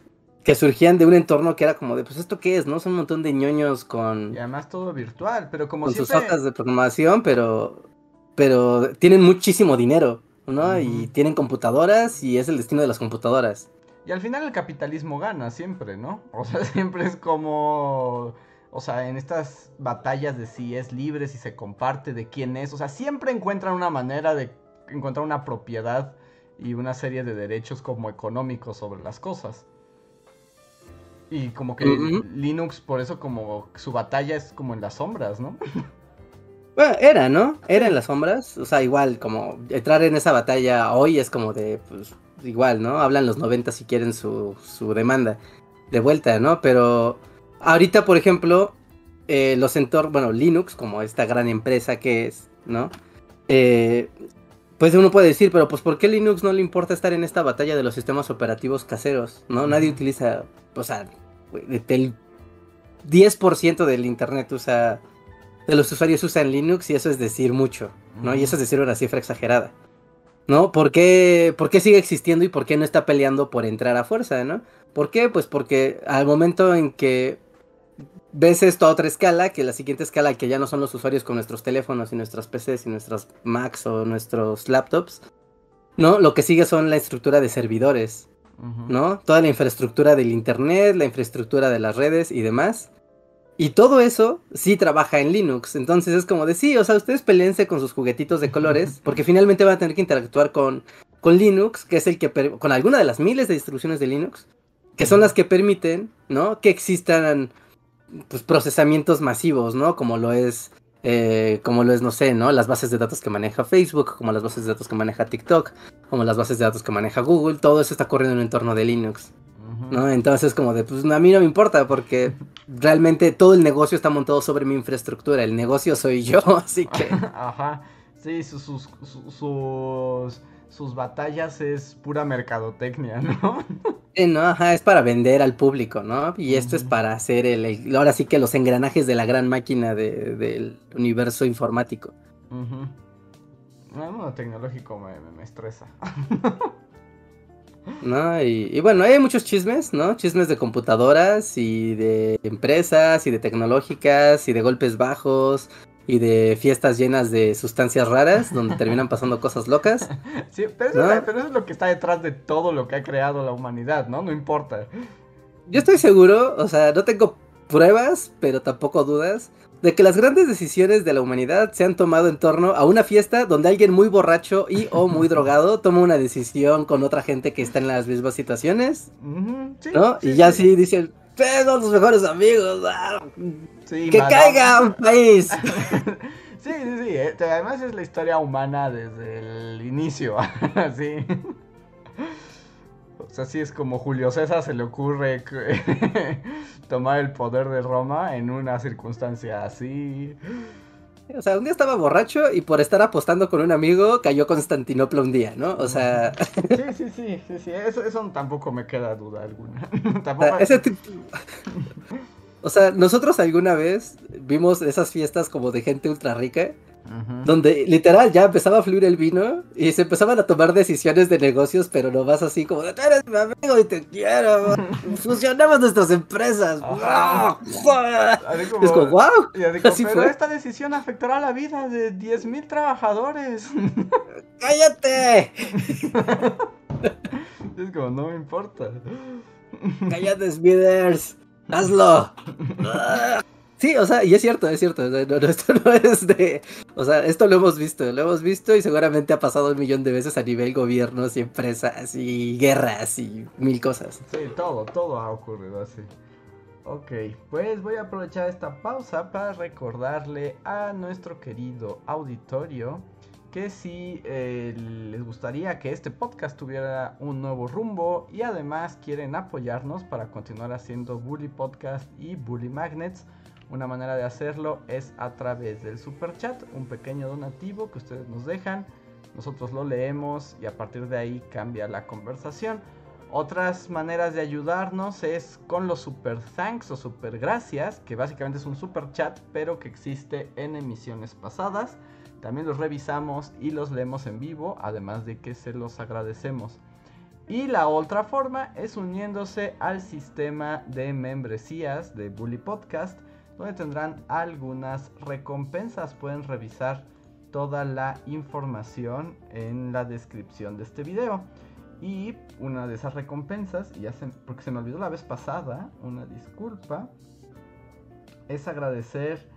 Que surgían de un entorno que era como de, pues, ¿esto qué es? ¿No? Son un montón de ñoños con. Y además todo virtual, pero como Con sus hojas de programación, pero pero tienen muchísimo dinero, ¿no? Y tienen computadoras y es el destino de las computadoras. Y al final el capitalismo gana siempre, ¿no? O sea, siempre es como... O sea, en estas batallas de si es libre, si se comparte, de quién es. O sea, siempre encuentran una manera de encontrar una propiedad y una serie de derechos como económicos sobre las cosas. Y como que Linux, por eso como su batalla es como en las sombras, ¿no? Bueno, era, ¿no? Era en las sombras. O sea, igual, como entrar en esa batalla hoy es como de, pues, igual, ¿no? Hablan los 90 si quieren su, su demanda de vuelta, ¿no? Pero ahorita, por ejemplo, eh, los entornos, bueno, Linux, como esta gran empresa que es, ¿no? Eh, pues uno puede decir, pero pues ¿por qué Linux no le importa estar en esta batalla de los sistemas operativos caseros? ¿No? Nadie utiliza, o sea, el 10% del internet usa de los usuarios usan Linux y eso es decir mucho, ¿no? Y eso es decir una cifra exagerada. ¿No? ¿Por qué, ¿Por qué sigue existiendo y por qué no está peleando por entrar a fuerza, ¿no? ¿Por qué? Pues porque al momento en que ves esto a otra escala, que la siguiente escala que ya no son los usuarios con nuestros teléfonos y nuestras PCs y nuestras Macs o nuestros laptops, ¿no? Lo que sigue son la estructura de servidores, ¿no? Toda la infraestructura del Internet, la infraestructura de las redes y demás. Y todo eso sí trabaja en Linux. Entonces es como de sí, o sea, ustedes peleense con sus juguetitos de colores, porque finalmente van a tener que interactuar con, con Linux, que es el que, con alguna de las miles de distribuciones de Linux, que son las que permiten, ¿no? Que existan pues, procesamientos masivos, ¿no? Como lo es, eh, como lo es, no sé, ¿no? Las bases de datos que maneja Facebook, como las bases de datos que maneja TikTok, como las bases de datos que maneja Google, todo eso está corriendo en un entorno de Linux. ¿no? Entonces como de, pues a mí no me importa porque realmente todo el negocio está montado sobre mi infraestructura, el negocio soy yo, así que... Ajá, sí, sus, sus, sus, sus batallas es pura mercadotecnia, ¿no? Sí, no, ajá, es para vender al público, ¿no? Y esto es para hacer el, ahora sí que los engranajes de la gran máquina del universo informático. El mundo tecnológico me, me estresa. ¿No? Y, bueno, hay muchos chismes, ¿no? Chismes de computadoras y de empresas y de tecnológicas y de golpes bajos y de fiestas llenas de sustancias raras donde terminan pasando cosas locas. Sí, pero eso, es, pero eso, es, lo que está detrás de todo lo que ha creado la humanidad, ¿no? No importa. Yo estoy seguro, o sea, no tengo pruebas, pero tampoco dudas, de que las grandes decisiones de la humanidad se han tomado en torno a una fiesta donde alguien muy borracho y o muy drogado toma una decisión con otra gente que está en las mismas situaciones, ¿no? y ya sí, dicen, son los mejores amigos, ah, que caigan, país. sí, sí, sí, eh, además es la historia humana desde el inicio, sí. O sea, sí es como Julio César se le ocurre tomar el poder de Roma en una circunstancia así. O sea, un día estaba borracho y por estar apostando con un amigo cayó Constantinopla un día, ¿no? O sea... Sí, sí, sí, sí, sí. Eso, eso tampoco me queda duda alguna. tampoco... Ese tipo... O sea, nosotros alguna vez vimos esas fiestas como de gente ultra rica donde literal ya empezaba a fluir el vino y se empezaban a tomar decisiones de negocios, pero no vas así como de, tú eres mi amigo y te quiero, fusionamos nuestras empresas. es como, wow. pero esta decisión afectará la vida de 10.000 trabajadores. ¡Cállate! es como, no me importa. Cállate, Smithers. Hazlo. Sí, o sea, y es cierto, es cierto. esto no es de. O sea, esto lo hemos visto, lo hemos visto y seguramente ha pasado un millón de veces a nivel gobiernos y empresas y guerras y mil cosas. Sí, todo, todo ha ocurrido así. Ok, pues voy a aprovechar esta pausa para recordarle a nuestro querido auditorio que si eh, les gustaría que este podcast tuviera un nuevo rumbo y además quieren apoyarnos para continuar haciendo Bully Podcast y Bully Magnets, una manera de hacerlo es a través del super chat, un pequeño donativo que ustedes nos dejan. Nosotros lo leemos y a partir de ahí cambia la conversación. Otras maneras de ayudarnos es con los super thanks o super gracias, que básicamente es un super chat, pero que existe en emisiones pasadas. También los revisamos y los leemos en vivo, además de que se los agradecemos. Y la otra forma es uniéndose al sistema de membresías de Bully Podcast donde tendrán algunas recompensas. Pueden revisar toda la información en la descripción de este video. Y una de esas recompensas, ya porque se me olvidó la vez pasada, una disculpa, es agradecer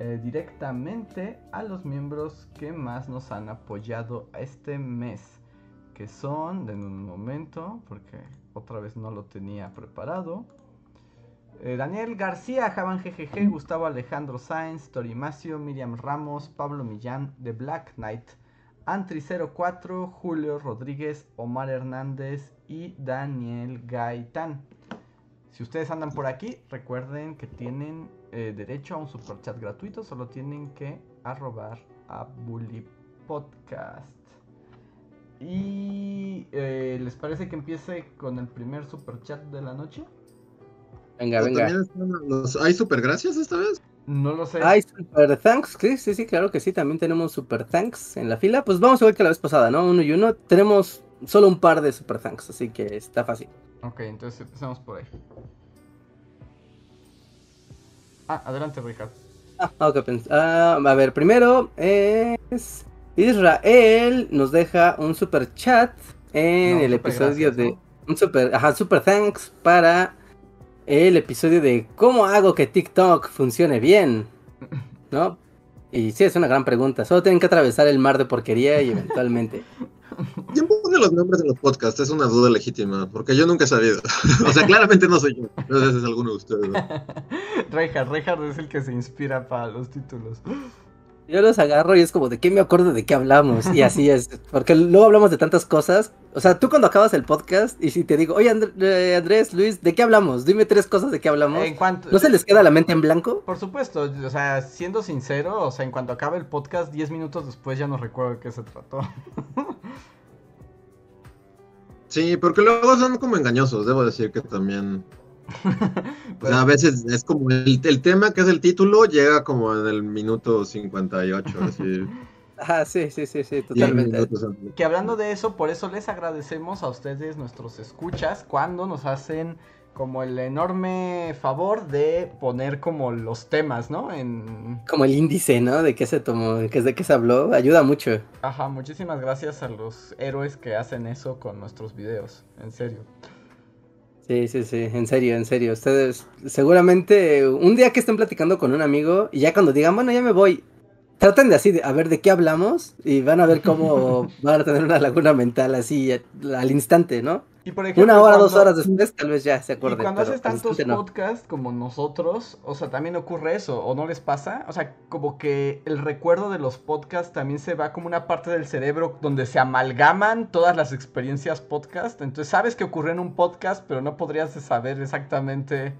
eh, directamente a los miembros que más nos han apoyado este mes. Que son, en un momento, porque otra vez no lo tenía preparado. Eh, Daniel García, Javan GGG, Gustavo Alejandro Sáenz, Torimacio, Miriam Ramos, Pablo Millán, The Black Knight, Antri04, Julio Rodríguez, Omar Hernández y Daniel Gaitán. Si ustedes andan por aquí, recuerden que tienen eh, derecho a un super chat gratuito, solo tienen que arrobar a Bully Podcast. ¿Y eh, les parece que empiece con el primer super chat de la noche? Venga, venga. ¿Hay super gracias esta vez? No lo sé. Hay super thanks, sí, sí, sí, claro que sí. También tenemos super thanks en la fila. Pues vamos a ver que la vez pasada, ¿no? Uno y uno. Tenemos solo un par de super thanks, así que está fácil. Ok, entonces empezamos por ahí. Ah, adelante, Ricardo. Ah, ok, ah, a ver, primero es Israel nos deja un super chat en el episodio de un super, ajá, super thanks para el episodio de cómo hago que TikTok funcione bien, ¿no? Y sí, es una gran pregunta. Solo tienen que atravesar el mar de porquería y eventualmente. ¿Quién pone los nombres en los podcasts? Es una duda legítima, porque yo nunca he sabido. o sea, claramente no soy yo. No sé si es alguno de ustedes. Reinhard, Reinhard es el que se inspira para los títulos. Yo los agarro y es como, ¿de qué me acuerdo de qué hablamos? Y así es, porque luego hablamos de tantas cosas. O sea, tú cuando acabas el podcast y si te digo, oye eh, Andrés, Luis, ¿de qué hablamos? Dime tres cosas de qué hablamos. En cuanto... ¿No se les queda la mente en blanco? Por supuesto, o sea, siendo sincero, o sea, en cuanto acabe el podcast, diez minutos después ya no recuerdo de qué se trató. sí, porque luego son como engañosos, debo decir que también sea, a veces es como el, tema que es el título llega como en el minuto 58. Así. Ah, sí, sí, sí, sí, totalmente. Que hablando de eso, por eso les agradecemos a ustedes, nuestros escuchas, cuando nos hacen como el enorme favor de poner como los temas, ¿no? En... Como el índice, ¿no? De qué se tomó, de qué se habló, ayuda mucho. Ajá, muchísimas gracias a los héroes que hacen eso con nuestros videos, en serio. Sí, sí, sí, en serio, en serio. Ustedes seguramente un día que estén platicando con un amigo y ya cuando digan, bueno, ya me voy, traten de así, de, a ver de qué hablamos y van a ver cómo van a tener una laguna mental así al instante, ¿no? Una hora, dos horas después, tal vez ya se acuerden. Y cuando haces tantos podcasts como nosotros, o sea, también ocurre eso, ¿o no les pasa? O sea, como que el recuerdo de los podcasts también se va como una parte del cerebro donde se amalgaman todas las experiencias podcast. Entonces sabes que ocurrió en un podcast, pero no podrías saber exactamente.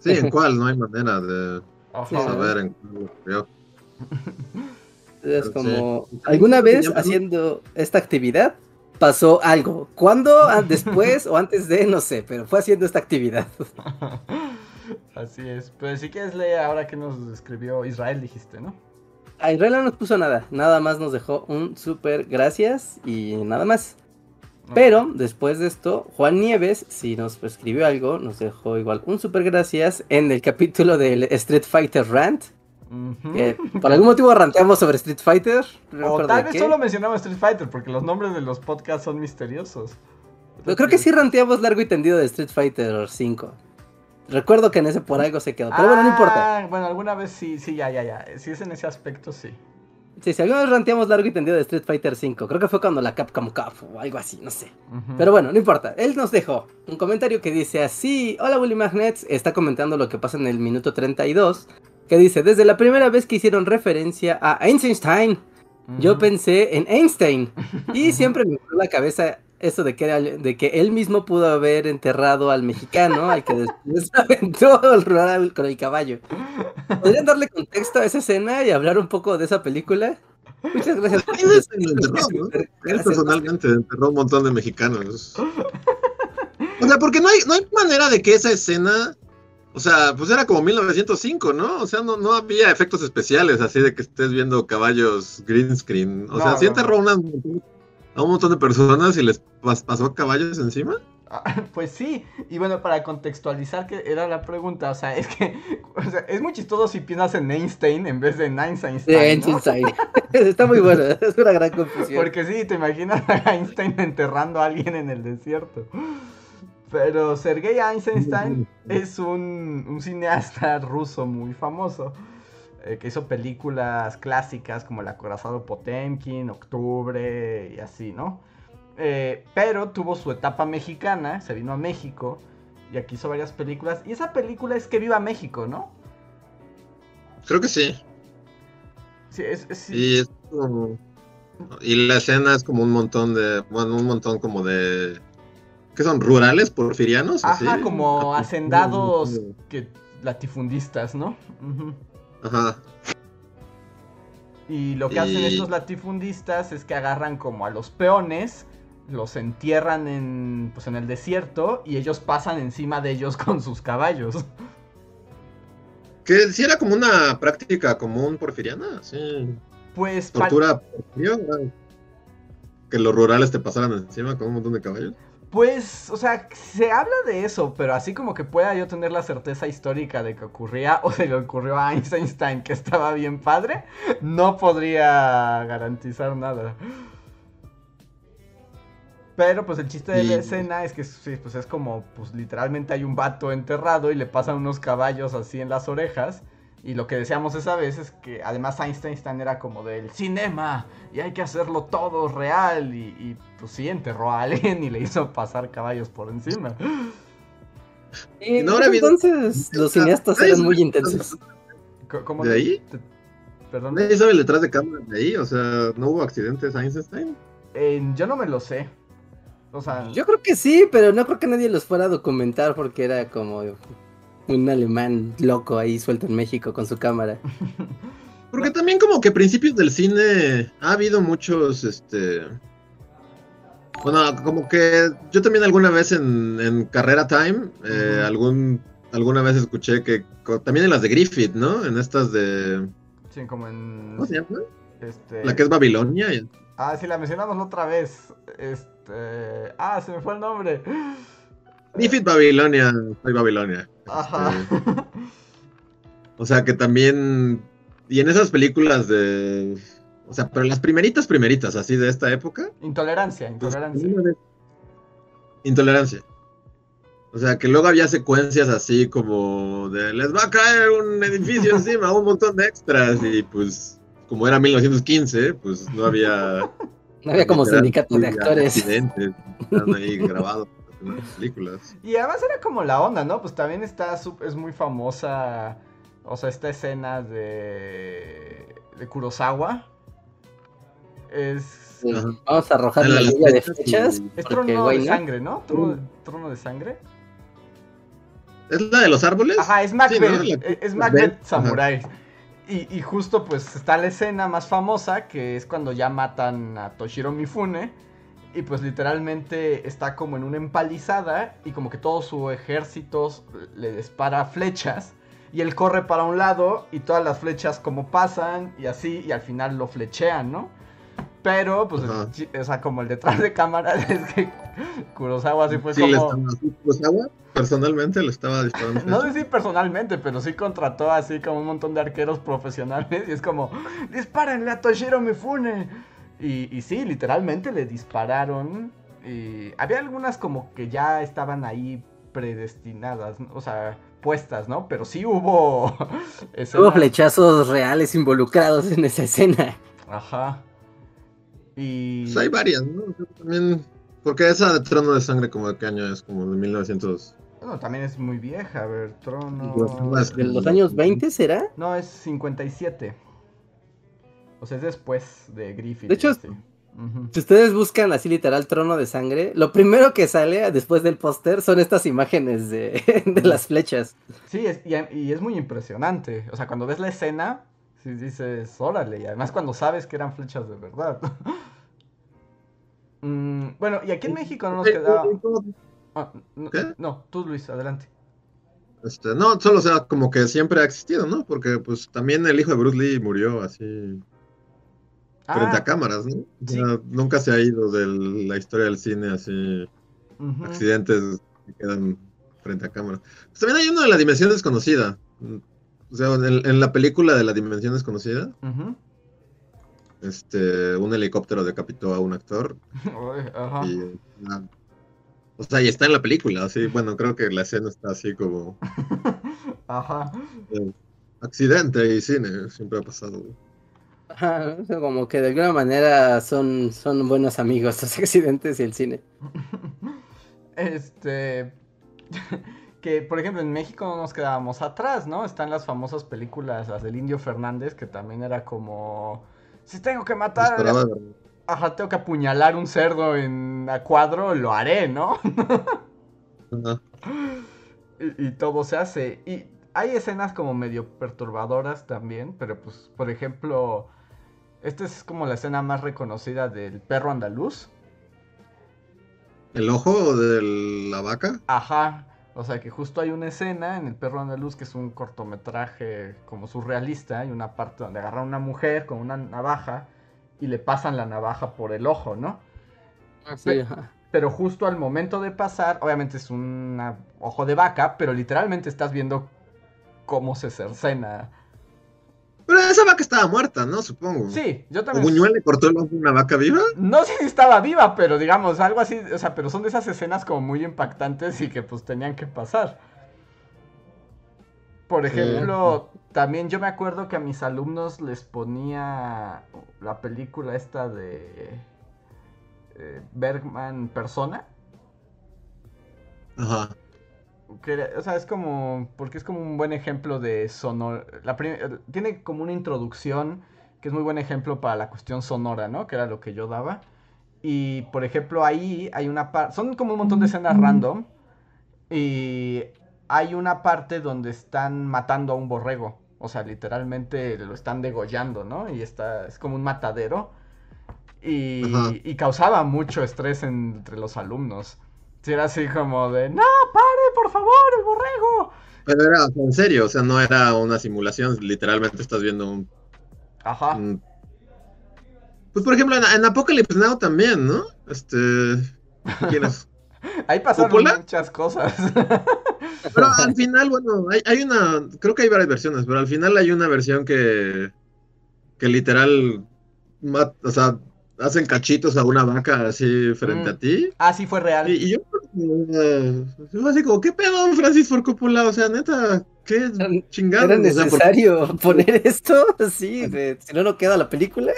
Sí, en cuál, no hay manera de saber en cuál ocurrió. Es como, ¿alguna vez haciendo esta actividad pasó algo. ¿Cuándo? Ah, ¿Después o antes de? No sé, pero fue haciendo esta actividad. Así es. Pero si quieres leer ahora que nos escribió Israel, dijiste, ¿no? A Israel no nos puso nada. Nada más nos dejó un súper gracias y nada más. Pero después de esto, Juan Nieves, si nos escribió algo, nos dejó igual un súper gracias en el capítulo del Street Fighter Rant por algún motivo ranteamos sobre Street Fighter. o tal vez solo mencionamos Street Fighter porque los nombres de los podcasts son misteriosos. Yo creo que sí ranteamos largo y tendido de Street Fighter 5. Recuerdo que en ese por algo se quedó, pero bueno, no importa. Ah, bueno, alguna vez sí, sí, ya, ya, ya. Si es en ese aspecto, sí. Sí, si alguna vez ranteamos largo y tendido de Street Fighter 5, creo que fue cuando la Capcom Cup o algo así, no sé. Pero bueno, no importa. Él nos dejó un comentario que dice así: Hola, Willy Magnets. Está comentando lo que pasa en el minuto 32 que dice, desde la primera vez que hicieron referencia a Einstein, yo pensé en Einstein. Y siempre me fue la cabeza eso de que, de que él mismo pudo haber enterrado al mexicano, al que después aventó el rural con el caballo. ¿Podrían darle contexto a esa escena y hablar un poco de esa película? Muchas gracias. Él personalmente enterró un montón de mexicanos. O sea, porque no hay, no hay manera de que esa escena o sea, pues era como 1905, ¿no? O sea, no, no había efectos especiales así de que estés viendo caballos green screen. O sea, ¿sí enterró a un montón de personas y les pasó caballos encima? Ah, pues sí, y bueno, para contextualizar que era la pregunta, o sea, es que o sea, es muy chistoso si piensas en Einstein en vez de en Einstein. Einstein. Está muy bueno, es una gran confusión. Porque sí, te imaginas a Einstein enterrando a alguien en el desierto. Pero Sergei Eisenstein es un, cineasta ruso muy famoso. Eh, que hizo películas clásicas como El acorazado Potemkin, Octubre y así, ¿no? Eh, pero tuvo su etapa mexicana, se vino a México y aquí hizo varias películas. Y esa película es que viva México, ¿no? Creo que sí. Sí, es, Y, y la escena es como un montón de. Bueno, un montón como de ¿Qué son? ¿Rurales porfirianos? Ajá, como hacendados que, latifundistas, ¿no? Ajá. Y lo que hacen estos latifundistas es que agarran como a los peones, los entierran en, pues, en el desierto y ellos pasan encima de ellos con sus caballos. Que si era como una práctica común porfiriana, sí. Pues. Tortura Que los rurales te pasaran encima con un montón de caballos. Pues, o sea, se habla de eso, pero así como que pueda yo tener la certeza histórica de que ocurría o de que ocurrió a Einstein que estaba bien padre, no podría garantizar nada. Pero pues el chiste de la escena es que sí, pues es como, pues literalmente hay un vato enterrado y le pasan unos caballos así en las orejas Y lo que decíamos esa vez es que además Einstein era como del cinema y hay que hacerlo todo real. Y, pues sí, enterró a alguien y le hizo pasar caballos por encima. Y no, entonces los cineastas eran muy intensos. ¿Cómo ¿De ahí? Perdón. ¿Nadie sabe detrás de cámara de ahí? O sea, ¿no hubo accidentes Einstein? yo no me lo sé. O sea... Yo creo que sí, pero no creo que nadie los fuera a documentar porque era como un alemán loco ahí suelto en México con su cámara. Porque también como que principios del cine ha habido muchos, este... Bueno, como que yo también alguna vez en, Carrera Time, eh, algún, alguna vez escuché que también en las de Griffith, ¿no? En estas de... Sí, como en... ¿Cómo se llama? Este... La que es Babilonia. Ah, sí, la mencionamos otra vez. Este... Ah, se me fue el nombre. Griffith Babilonia, soy Babilonia. Ajá. Este, o sea que también. Y en esas películas de. O sea, pero las primeritas, primeritas, así de esta época. Intolerancia, pues, intolerancia. intolerancia. O sea, que luego había secuencias así como de les va a caer un edificio encima, un montón de extras. Y pues, como era 1915, pues no había. No había como sindicato de actores. Accidentes, ahí grabados películas. Y además era como la onda, ¿no? Pues también está, es muy famosa, o sea, esta escena de, de Kurosawa. Es... Vamos a arrojar la lluvia de flechas. Es trono de sangre, ¿no? Trono, de sangre. ¿Es la de los árboles? Ajá, es Macbeth. Es Macbeth Samurai. Y, y, justo pues está la escena más famosa, que es cuando ya matan a Toshiro Mifune y pues literalmente está como en una empalizada y como que todo su ejército le dispara flechas. Y él corre para un lado y todas las flechas como pasan y así y al final lo flechean, ¿no? Pero, pues, o sea, como el detrás de cámara es que Kurosawa sí fue como... ¿Kurosawa personalmente le estaba disparando? no sé si personalmente, pero sí contrató así como un montón de arqueros profesionales y es como, dispárenle a Toshiro Mifune. Y, sí, literalmente le dispararon. Y había algunas como que ya estaban ahí predestinadas, o sea, puestas, ¿no? Pero sí hubo... Hubo flechazos reales involucrados en esa escena. Ajá. Y... Pues hay varias, ¿no? también... Porque esa de Trono de Sangre, como de qué año es, como de 1900... No, también es muy vieja, a ver, Trono... ¿De los años 20 será? No, es 57. O sea, es después de Griffith. De hecho, si ustedes buscan así literal trono de sangre, lo primero que sale después del póster son estas imágenes de, las flechas. Sí, y, es muy impresionante. O sea, cuando ves la escena, sí dices, órale, y además cuando sabes que eran flechas de verdad. Mm, bueno, y aquí en México no nos quedaba... Ah, no, tú Luis, adelante. Este, no, solo sea como que siempre ha existido, ¿no? Porque pues también el hijo de Bruce Lee murió así frente a ah. cámaras, ¿no? nunca se ha ido de la historia del cine así accidentes que quedan frente a cámaras. Pues también hay uno de la dimensión desconocida. O sea, en, la película de la dimensión desconocida, este, un helicóptero decapitó a un actor. o sea, y está en la película, así, bueno, creo que la escena está así como... Ajá. Eh, accidente y cine, siempre ha pasado como que de alguna manera son, son buenos amigos los accidentes y el cine. Este. que por ejemplo en México no nos quedábamos atrás, ¿no? Están las famosas películas, las del Indio Fernández, que también era como. Si tengo que matar. Ajá, tengo que apuñalar un cerdo en a cuadro, lo haré, ¿no? y, y todo se hace. Y hay escenas como medio perturbadoras también, pero pues, por ejemplo esta es como la escena más reconocida del perro andaluz. ¿El ojo de la vaca? Ajá. O sea que justo hay una escena en El perro andaluz que es un cortometraje como surrealista. Hay una parte donde agarran a una mujer con una navaja y le pasan la navaja por el ojo, ¿no? Así, Pero justo al momento de pasar, obviamente es un ojo de vaca, pero literalmente estás viendo cómo se cercena pero esa vaca estaba muerta, ¿no? Supongo. Sí, yo también. ¿O Buñuel le cortó el ojo a una vaca viva? No sé si estaba viva, pero digamos, algo así. O sea, pero son de esas escenas como muy impactantes y que pues tenían que pasar. Por ejemplo, también yo me acuerdo que a mis alumnos les ponía la película esta de eh, Bergman Persona. Ajá. O sea, es como. Porque es como un buen ejemplo de sonor. La tiene como una introducción que es muy buen ejemplo para la cuestión sonora, ¿no? Que era lo que yo daba. Y por ejemplo, ahí hay una parte. Son como un montón de escenas random. Y hay una parte donde están matando a un borrego. O sea, literalmente lo están degollando, ¿no? Y está, es como un matadero. Y, causaba mucho estrés entre los alumnos. Si era así como de, no, por favor, el borrego. Pero era en serio, o sea, no era una simulación, literalmente estás viendo un... Ajá. Pues por ejemplo, en, Apocalypse Now también, ¿no? Este... ¿Quién es? Ahí pasaron muchas cosas. Pero al final, bueno, hay, hay, una, creo que hay varias versiones, pero al final hay una versión que, que literal, o sea, hacen cachitos a una vaca así frente a mm. ti. Ah, sí, fue real. Y, yo, uh, así como, ¿qué pedo, Francis Ford Coppola? O sea, neta, qué chingado. ¿Era necesario poner esto? Sí, si no, no queda la película.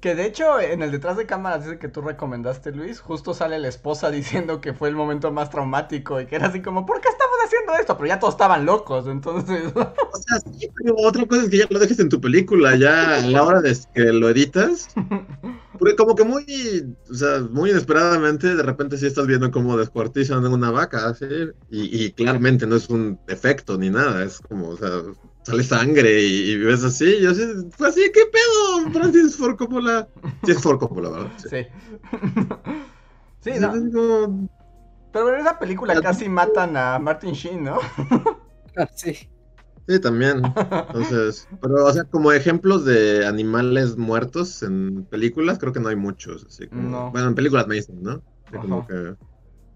Que de hecho, en el detrás de cámaras ese que tú recomendaste, Luis, justo sale la esposa diciendo que fue el momento más traumático y que era así como, ¿por qué estamos haciendo esto? Pero ya todos estaban locos, entonces. O sea, sí, pero otra cosa es que ya lo dejes en tu película, ya a la hora de que lo editas. Como que muy, o sea, muy inesperadamente, de repente sí estás viendo cómo descuartizan una vaca, ¿sí? Y, y claramente no es un efecto ni nada, es como, o sea, sale sangre y, ves así, y yo así, fue así, ¿qué pedo? Francis Ford Coppola. Sí, es Ford Coppola, ¿verdad? Sí. Sí, no. Pero en esa película casi matan a Martin Sheen, ¿no? Ah, sí. Sí, también. Entonces, pero, o sea, como ejemplos de animales muertos en películas, creo que no hay muchos. Así como, Bueno, en películas me dicen, ¿no? como que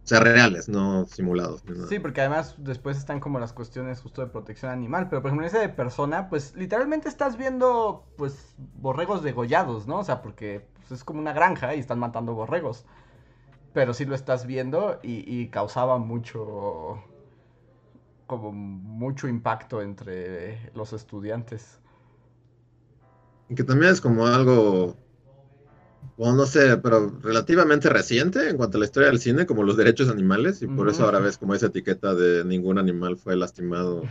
o sea, reales, no simulados. Sí, porque además después están como las cuestiones justo de protección animal. Pero por ejemplo, en ese de persona, pues literalmente estás viendo, pues, borregos degollados, ¿no? O sea, porque pues, es como una granja y están matando borregos. Pero sí lo estás viendo y, causaba mucho, como mucho impacto entre los estudiantes. Y que también es como algo o no sé, pero relativamente reciente en cuanto a la historia del cine, como los derechos animales, y por eso ahora ves como esa etiqueta de ningún animal fue lastimado.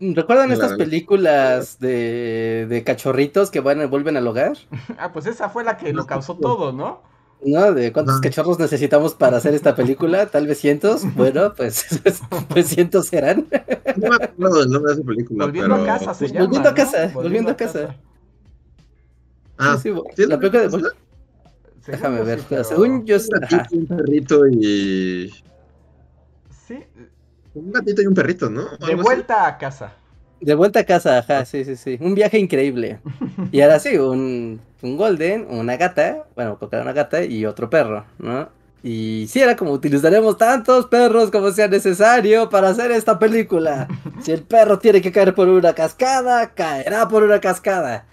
¿recuerdan estas películas de, de, cachorritos que van, vuelven al hogar? ah, pues esa fue la que lo causó todo, ¿no? ¿No? ¿De cuántos cachorros necesitamos para hacer esta película? Tal vez cientos. Bueno, pues, pues cientos serán. No me acuerdo del nombre de esa película. Volviendo a casa se llama. Volviendo a casa, volviendo, a casa. Ah, sí, sí, la película de... Déjame ver, según yo... Un perrito y... Sí. Un gatito y un perrito, ¿no? De vuelta a casa. De vuelta a casa, ajá, sí, sí, sí. Un viaje increíble. Y ahora sí, un, un golden, una gata, bueno, porque era una gata y otro perro, ¿no? Y sí, era como utilizaremos tantos perros como sea necesario para hacer esta película. Si el perro tiene que caer por una cascada, caerá por una cascada.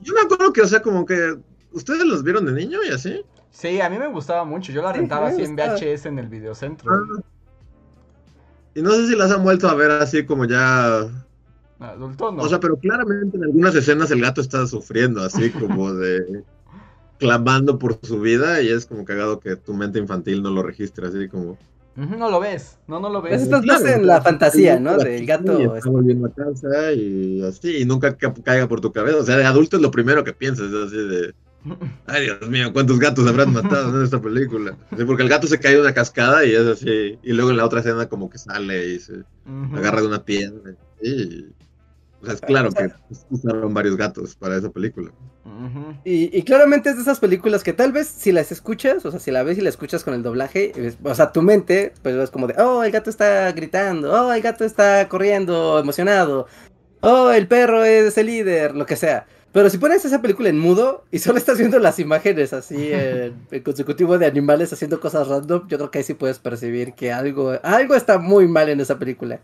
Yo me acuerdo que, o sea, como que. ¿Ustedes los vieron de niño y así? Sí, a mí me gustaba mucho. Yo la rentaba así en VHS en el videocentro. Ah. Y no sé si las han vuelto a ver así como ya. Adulto, no. O sea, pero claramente en algunas escenas el gato está sufriendo, así como de. clamando por su vida y es como cagado que tu mente infantil no lo registre, así como. No lo ves, no, no lo ves. Estás más en la fantasía, ¿no? Del gato. está este. volviendo a casa y así, y nunca caiga por tu cabeza. O sea, de adulto es lo primero que piensas, es así de. Ay, Dios mío, ¿cuántos gatos habrán matado en esta película? porque el gato se cae de una cascada y es así. Y luego en la otra escena, como que sale y se agarra de una piedra. Y, o sea, es claro que usaron varios gatos para esa película. y, claramente es de esas películas que tal vez si las escuchas, o sea, si la ves y la escuchas con el doblaje, o sea, tu mente, pues es como de, oh, el gato está gritando, oh, el gato está corriendo, emocionado, oh, el perro es el líder, lo que sea. Pero si pones esa película en mudo y solo estás viendo las imágenes así en, consecutivo de animales haciendo cosas random, yo creo que ahí sí puedes percibir que algo, algo está muy mal en esa película.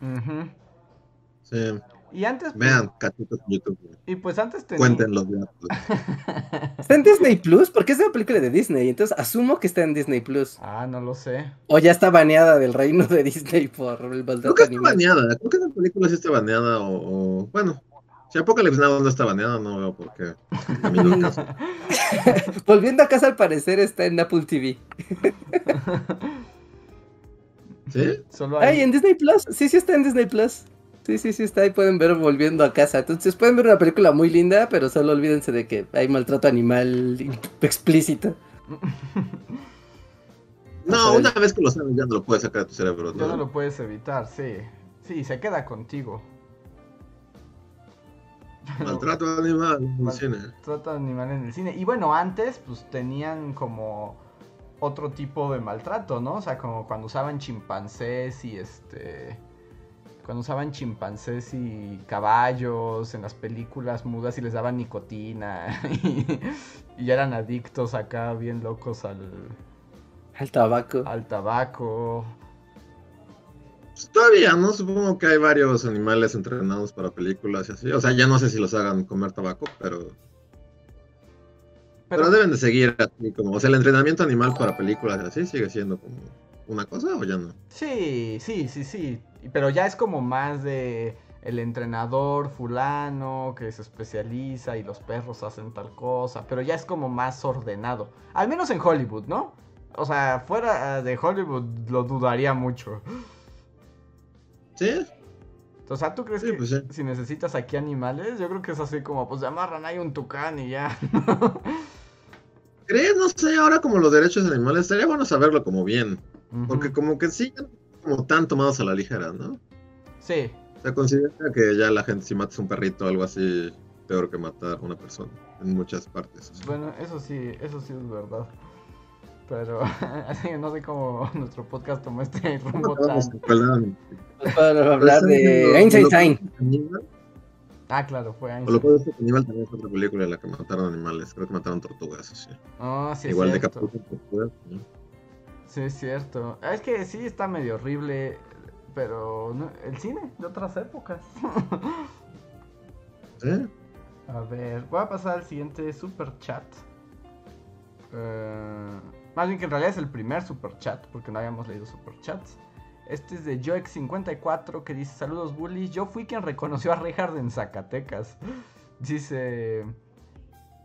Sí. Y antes. Pues, Vean cachitos en YouTube. Y pues antes tenía... Cuenten los ¿Está en Disney Plus? Porque es una película de Disney, entonces asumo que está en Disney Plus. Ah, no lo sé. O ya está baneada del reino de Disney por el Creo que está baneada. Creo que la película sí está baneada o... Bueno, si Apocalypse Now no está baneada, no veo por qué. Volviendo a casa, al parecer está en Apple TV. ¿Sí? Solo. Ay, en Disney Plus. Sí, sí está en Disney Plus. Sí, sí, sí está ahí, pueden ver volviendo a casa. Entonces pueden ver una película muy linda, pero solo olvídense de que hay maltrato animal explícito. No, una vez que lo sabes ya no lo puedes sacar de tu cerebro. Ya no lo puedes evitar, sí. Sí, se queda contigo. Maltrato animal en el cine. Maltrato animal en el cine. Y bueno, antes pues tenían como otro tipo de maltrato, ¿no? O sea, como cuando usaban chimpancés y este cuando usaban chimpancés y caballos en las películas mudas y les daban nicotina y, ya eran adictos acá bien locos al al tabaco. Al tabaco. Pues todavía, ¿no? Supongo que hay varios animales entrenados para películas y así. O sea, ya no sé si los hagan comer tabaco, pero. Pero, deben de seguir así como. O sea, el entrenamiento animal para películas y así sigue siendo como una cosa o ya no. Sí, sí, sí, sí. Pero ya es como más de el entrenador fulano que se especializa y los perros hacen tal cosa. Pero ya es como más ordenado. Al menos en Hollywood, ¿no? O sea, fuera de Hollywood lo dudaría mucho. ¿Sí? O sea, ¿tú crees que pues si necesitas aquí animales? Yo creo que es así como, pues amarran ahí un tucán y ya. ¿Crees? No sé, ahora como los derechos de animales, estaría bueno saberlo como bien. Porque como que sí, como tan tomados a la ligera, ¿no? Sí. Se considera que ya la gente si matas un perrito o algo así, peor que matar a una persona, en muchas partes. Bueno, eso sí, eso sí es verdad. Pero así no sé cómo nuestro podcast tomó este rumbo tan... Para hablar de Einstein. Ah, claro, fue Einstein. O lo puedo decir, Aníbal también es otra película en la que mataron animales. Creo que mataron tortugas, así. Oh, sí, Igual de Capulco, tortugas, ¿no? Sí, es cierto. Es que sí está medio horrible, pero el cine de otras épocas. ¿Eh? A ver, voy a pasar al siguiente super chat. Eh, más bien que en realidad es el primer super chat, porque no habíamos leído super chats. Este es de Joex54 que dice: Saludos, bullies. Yo fui quien reconoció a Reinhardt en Zacatecas. Dice.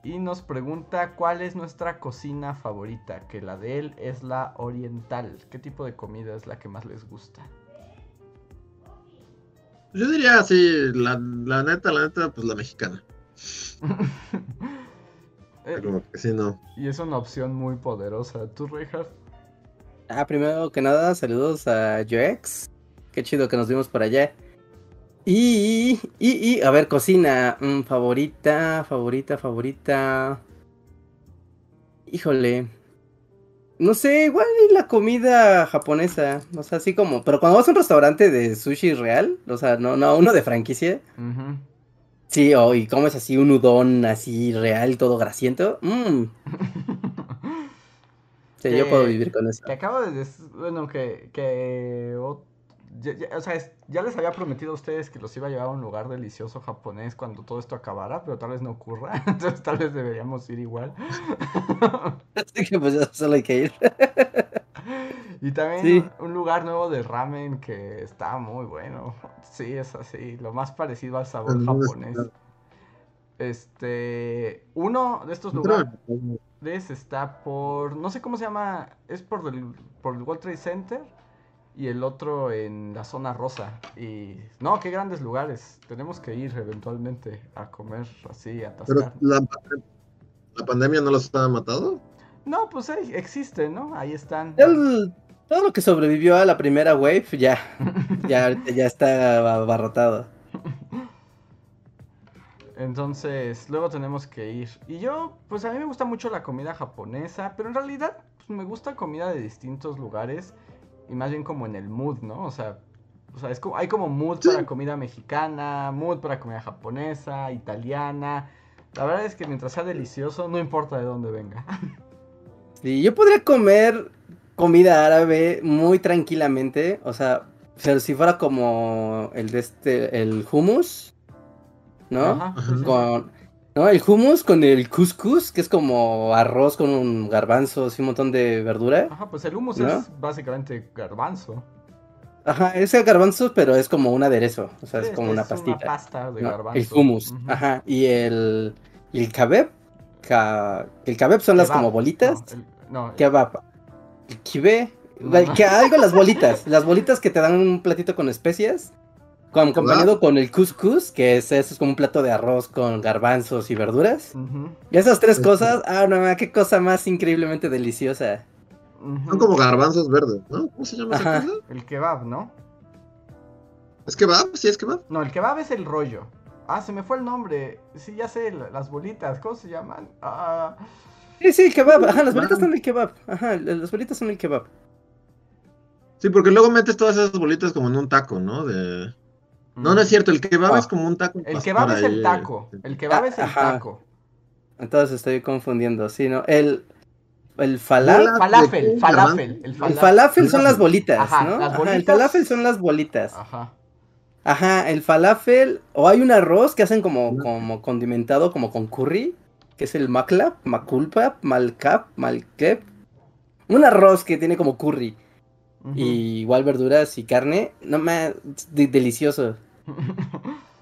Y nos pregunta cuál es nuestra cocina favorita, que la de él es la oriental. ¿Qué tipo de comida es la que más les gusta? Yo diría así, la, neta, la neta, pues la mexicana. Eh, Como que sí, no. Y es una opción muy poderosa. ¿Tú, Richard? Ah, primero que nada, saludos a Joex. Qué chido que nos vimos por allá. Y, y, y, a ver, cocina. Mm, favorita, favorita, favorita. Híjole. No sé, igual la comida japonesa. O sea, así como. Pero cuando vas a un restaurante de sushi real, o sea, no, no, uno de franquicia. Sí, o y comes así un udon así real, todo grasiento. Mmm. sí, yo puedo vivir con eso. Que acabo de decir, bueno, que, que ya, o sea, ya les había prometido a ustedes que los iba a llevar a un lugar delicioso japonés cuando todo esto acabara, pero tal vez no ocurra. Entonces tal vez deberíamos ir igual. Así que pues ya solo hay que ir. y también un lugar nuevo de ramen que está muy bueno. Sí, es así, lo más parecido al sabor japonés. Este, uno de estos lugares está por, no sé cómo se llama, es por el, por el World Trade Center y el otro en la zona rosa. Y no, qué grandes lugares. Tenemos que ir eventualmente a comer así, a atascar. ¿Pero la, pandemia no los ha matado? No, pues existe, ¿no? Ahí están. todo lo que sobrevivió a la primera wave ya, ya, ya está abarrotado. Entonces, luego tenemos que ir. Y yo, pues a mí me gusta mucho la comida japonesa, pero en realidad pues, me gusta comida de distintos lugares y más bien como en el mood, ¿no? O sea, o sea es como, hay como mood para comida mexicana, mood para comida japonesa, italiana. La verdad es que mientras sea delicioso, no importa de dónde venga. Sí, yo podría comer comida árabe muy tranquilamente, o sea, Pero si fuera como el de este, el hummus, ¿no? Ajá, sí, sí. Con, no, el hummus con el couscous, que es como arroz con un garbanzo y un montón de verdura. Ajá, pues el hummus ¿No? es básicamente garbanzo. Ajá, es el garbanzo, pero es como un aderezo, o sea, Sí, es como una Una pastita. pasta de ¿no? garbanzo. El hummus, ajá, y el, y el kebab, ca- el kebab son las como bolitas, No, el- no, el- kebab, el kibe, No. el que algo las bolitas, las bolitas que te dan un platito con especias, con, acompañado con el couscous, que es, eso es como un plato de arroz con garbanzos y verduras. Y esas tres cosas, ah, no, qué cosa más increíblemente deliciosa. Son como garbanzos verdes, ¿no? ¿Cómo se llama Ajá. esa cosa? El kebab, ¿no? ¿Es kebab? ¿Sí es kebab? No, el kebab es el rollo. Ah, se me fue el nombre. Sí, ya sé, la- las bolitas, ¿cómo se llaman? Ah, Sí, sí, kebab, ajá, las bolitas son el kebab, ajá, las bolitas son el kebab. Sí, porque luego metes todas esas bolitas como en un taco, ¿no? De... No, no es cierto, el kebab Ah. es como un taco. El kebab es el taco. eh. El kebab Ah, es el ajá. taco. Entonces estoy confundiendo, sí, ¿no? El, el falafel, Hola. Falafel, ¿De qué? falafel. El el falafel. falafel son las bolitas, Ajá, ¿no? las Ajá, el bolitas. falafel son las bolitas. Ajá. Ajá, el falafel, o hay un arroz que hacen como, como condimentado, como con curry, que es el maklap, maculpa, malcap, malkep. Un arroz que tiene como curry, Y igual verduras y carne, no más, delicioso.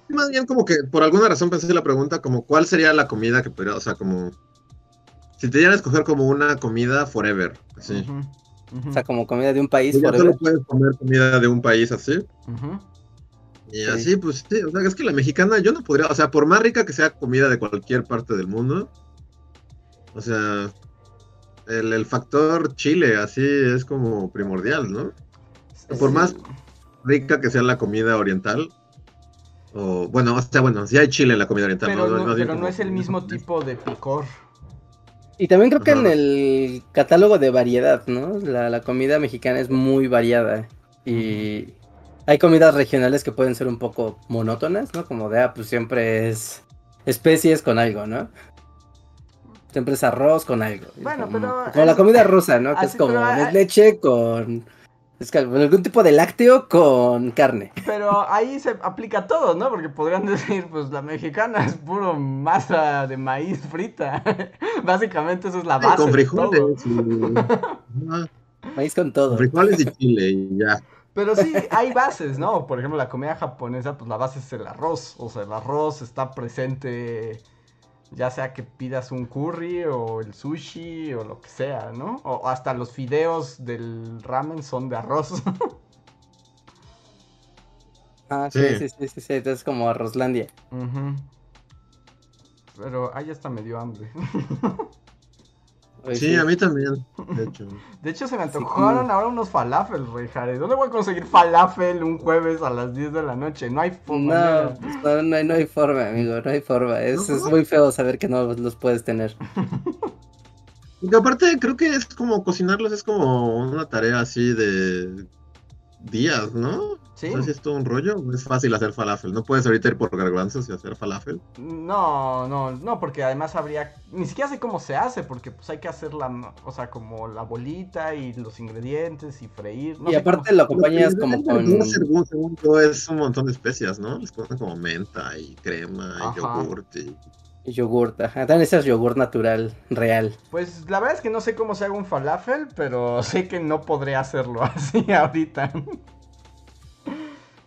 Más bien como que por alguna razón pensé la pregunta como cuál sería la comida que podría, o sea, como... Si te dieran a escoger como una comida forever, así. O sea, como comida de un país Y ya forever. solo puedes comer comida de un país así. Y Sí. así, pues sí, o sea, es que la mexicana yo no podría, o sea, por más rica que sea comida de cualquier parte del mundo, o sea, el, el factor chile así es como primordial, ¿no? Por más rica que sea la comida oriental, o bueno, o sea, bueno, sí hay chile en la comida oriental, Pero, ¿no? es el mismo tipo de picor. Y también creo que en el catálogo de variedad, ¿no? La, la comida mexicana es muy variada. Y hay comidas regionales que pueden ser un poco monótonas, ¿no? Como de, ah, pues siempre es especies con algo, ¿no? Siempre es arroz con algo. Bueno, como, pero Como la comida rusa, ¿no? Que es como pero leche con... Es que algún tipo de lácteo con carne. Pero ahí se aplica todo, ¿no? Porque podrían decir, pues la mexicana es puro masa de maíz frita. Básicamente eso es la Sí, base con de frijoles y... Maíz con todo. con frijoles y chile y ya. Pero sí, hay bases, ¿no? Por ejemplo, la comida japonesa, pues la base es el arroz. O sea, el arroz está presente, ya sea que pidas un curry o el sushi o lo que sea, ¿no? O hasta los fideos del ramen son de arroz. Ah, sí, Sí. sí, sí, sí, sí, Entonces como Arrozlandia. Pero ahí hasta me dio hambre. Sí, a mí también, de hecho. De hecho, se me antojaron ahora unos falafel, rey Jare. ¿Dónde voy a conseguir falafel un jueves a las 10 de la noche? No hay forma. No, no, no hay, no hay forma, amigo, no hay forma. Es, ¿No? es muy feo saber que no los puedes tener. Y aparte creo que es como cocinarlos es como una tarea así de días, ¿no? Sí. O sea, si es todo un rollo, no es fácil hacer falafel. No puedes ahorita ir por garbanzos y hacer falafel. No, no, no, porque además habría. Ni siquiera sé cómo se hace, porque pues hay que hacer la. O sea, como la bolita y los ingredientes y freír. no y sé aparte cómo- lo acompañas como con... Según, según yo, es un montón de especias, ¿no? Les ponen como menta y crema Ajá. y yogurt. Y... yogurt, ajá. También ese es yogur natural, real. Pues la verdad es que no sé cómo se haga un falafel, pero sé que no podré hacerlo así ahorita.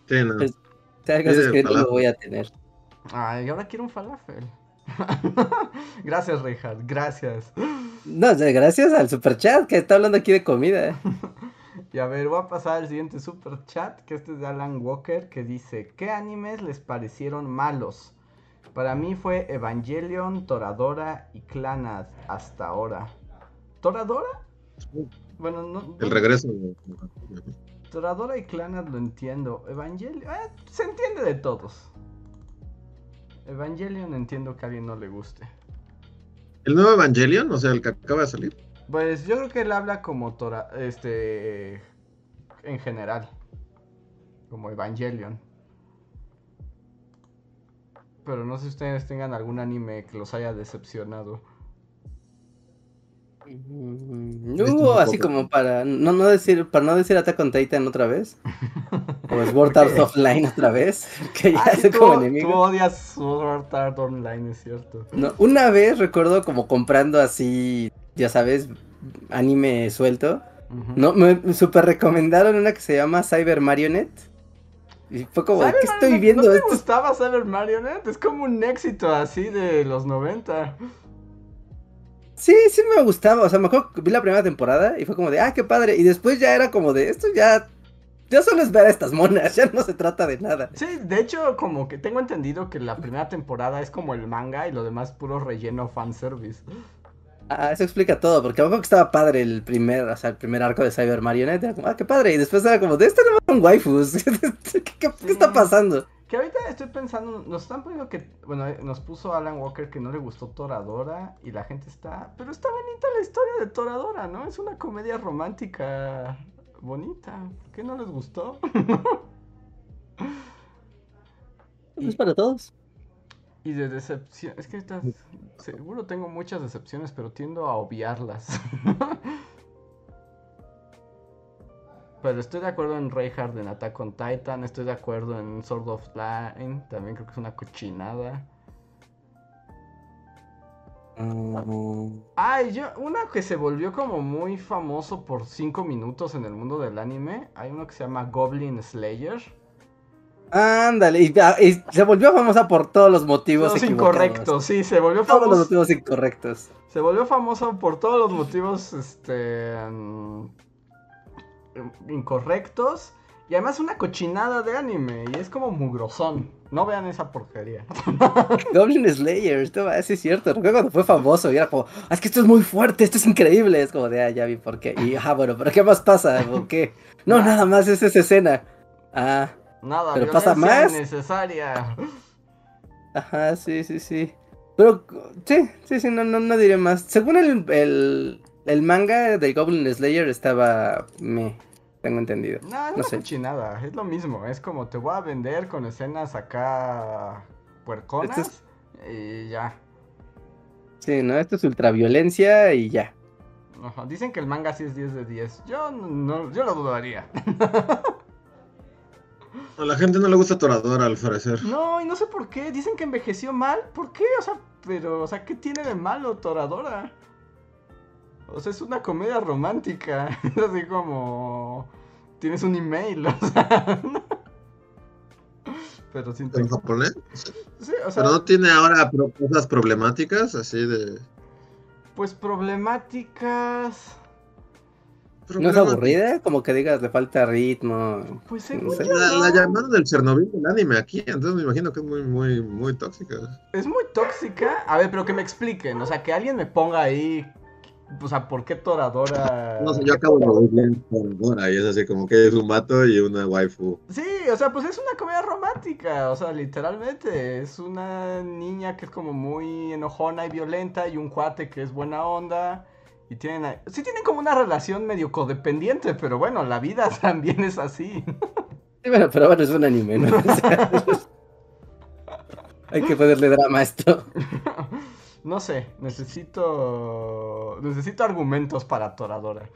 Sí, no. Pues- Si algo Sí, es que no lo voy a tener. Ay, ahora quiero un falafel. gracias, Rejas, gracias. No, gracias al superchat que está hablando aquí de comida. Y a ver, voy a pasar al siguiente super chat, que este es de Alan Walker, que dice, ¿qué animes les parecieron malos? Para mí fue Evangelion, Toradora y Clanad hasta ahora. ¿Toradora? Bueno, no... El regreso. Toradora y Clanad lo entiendo. Evangelion... eh, se entiende de todos. Evangelion entiendo que a alguien no le guste. El nuevo Evangelion, o sea, el que acaba de salir. Pues yo creo que él habla como Tora, este, en general, como Evangelion. Pero no sé si ustedes tengan algún anime que los haya decepcionado. Mm, no, así como para no, no decir, para no decir Attack on Titan otra vez. o Sword Art Online otra vez. Que ya Ay, como enemigo. Tú odias Sword Art Online, es cierto. No, una vez recuerdo como comprando así, ya sabes, anime suelto. No, me super recomendaron una que se llama Cyber Marionette. Y fue como, ¿qué estoy viendo? ¿No te gustaba Cyber Marionette? Es como un éxito así de los 90. Sí, sí me gustaba. O sea, me acuerdo que vi la primera temporada y fue como de, ah, qué padre. Y después ya era como de, esto ya. Ya solo es ver a estas monas, ya no se trata de nada. Sí, de hecho, como que tengo entendido que la primera temporada es como el manga y lo demás puro relleno fanservice. Ah, eso explica todo, porque a lo mejor que estaba padre el primer, o sea, el primer arco de Cyber Marionette, era como, ah, qué padre, y después era como, de este no son waifus, ¿Qué, está pasando? Que ahorita estoy pensando, nos están poniendo que, bueno, eh, nos puso Alan Walker que no le gustó Toradora y la gente está, pero está bonita la historia de Toradora, ¿no? Es una comedia romántica bonita, ¿por qué no les gustó? es para todos. Y de decepción, es que seguro tengo muchas decepciones, pero tiendo a obviarlas. pero estoy de acuerdo en Reinhardt en Attack on Titan, estoy de acuerdo en Sword of Line, también creo que es una cochinada. Mm. Ay, yo, una que se volvió como muy famoso por 5 minutos en el mundo del anime, hay uno que se llama Goblin Slayer. Ándale, y, se volvió famosa por todos los motivos incorrectos. Sí, se volvió famosa. Todos los motivos incorrectos. Se volvió famosa por todos los motivos este mm, incorrectos. Y además una cochinada de anime. Y es como mugrosón. No vean esa porquería. Goblin Slayer, esto es cierto. Recuerdo cuando fue famoso y era como, ah, es que esto es muy fuerte, esto es increíble. Es como de, ah, ya vi por qué. Y, ah, bueno, pero ¿qué más pasa? ¿Por qué? No, nada más es esa escena. Ah. Nada, pero pasa más. necesaria. Ajá, sí, sí, sí. Pero sí, sí, sí, no, no, no diré más. Según el, el, el manga de Goblin Slayer estaba me tengo entendido. No, no, sé. nada, es lo mismo, es como te voy a vender con escenas acá puerconas y ya. Sí, no, esto es ultraviolencia y ya. Ajá, dicen que el manga sí es 10 de 10. Yo no, yo lo dudaría. A la gente no le gusta Toradora, al parecer. No, y no sé por qué. Dicen que envejeció mal. ¿Por qué? O sea, pero, o sea, ¿qué tiene de malo Toradora? O sea, es una comedia romántica. Es así como. Tienes un email, o sea. pero sin. ¿En japonés? Sí, o sea. Pero no tiene ahora cosas problemáticas, así de. Pues problemáticas. ¿No es aburrida? Como que digas, le falta ritmo. Pues la, llamaron del Chernobyl del anime aquí, entonces me imagino que es muy, muy, muy tóxica. Es muy tóxica. A ver, pero que me expliquen. O sea, que alguien me ponga ahí. O sea, ¿por qué Toradora? No sé, yo acabo de ver Toradora y es así como que es un vato y una waifu. Sí, o sea, pues es una comedia romántica. O sea, literalmente. Es una niña que es como muy enojona y violenta y un cuate que es buena onda y tienen, sí tienen como una relación medio codependiente, pero bueno, la vida también es así. Sí, bueno, pero bueno, es un anime, ¿no? hay que ponerle drama a esto. No sé, necesito. Necesito argumentos para Toradora.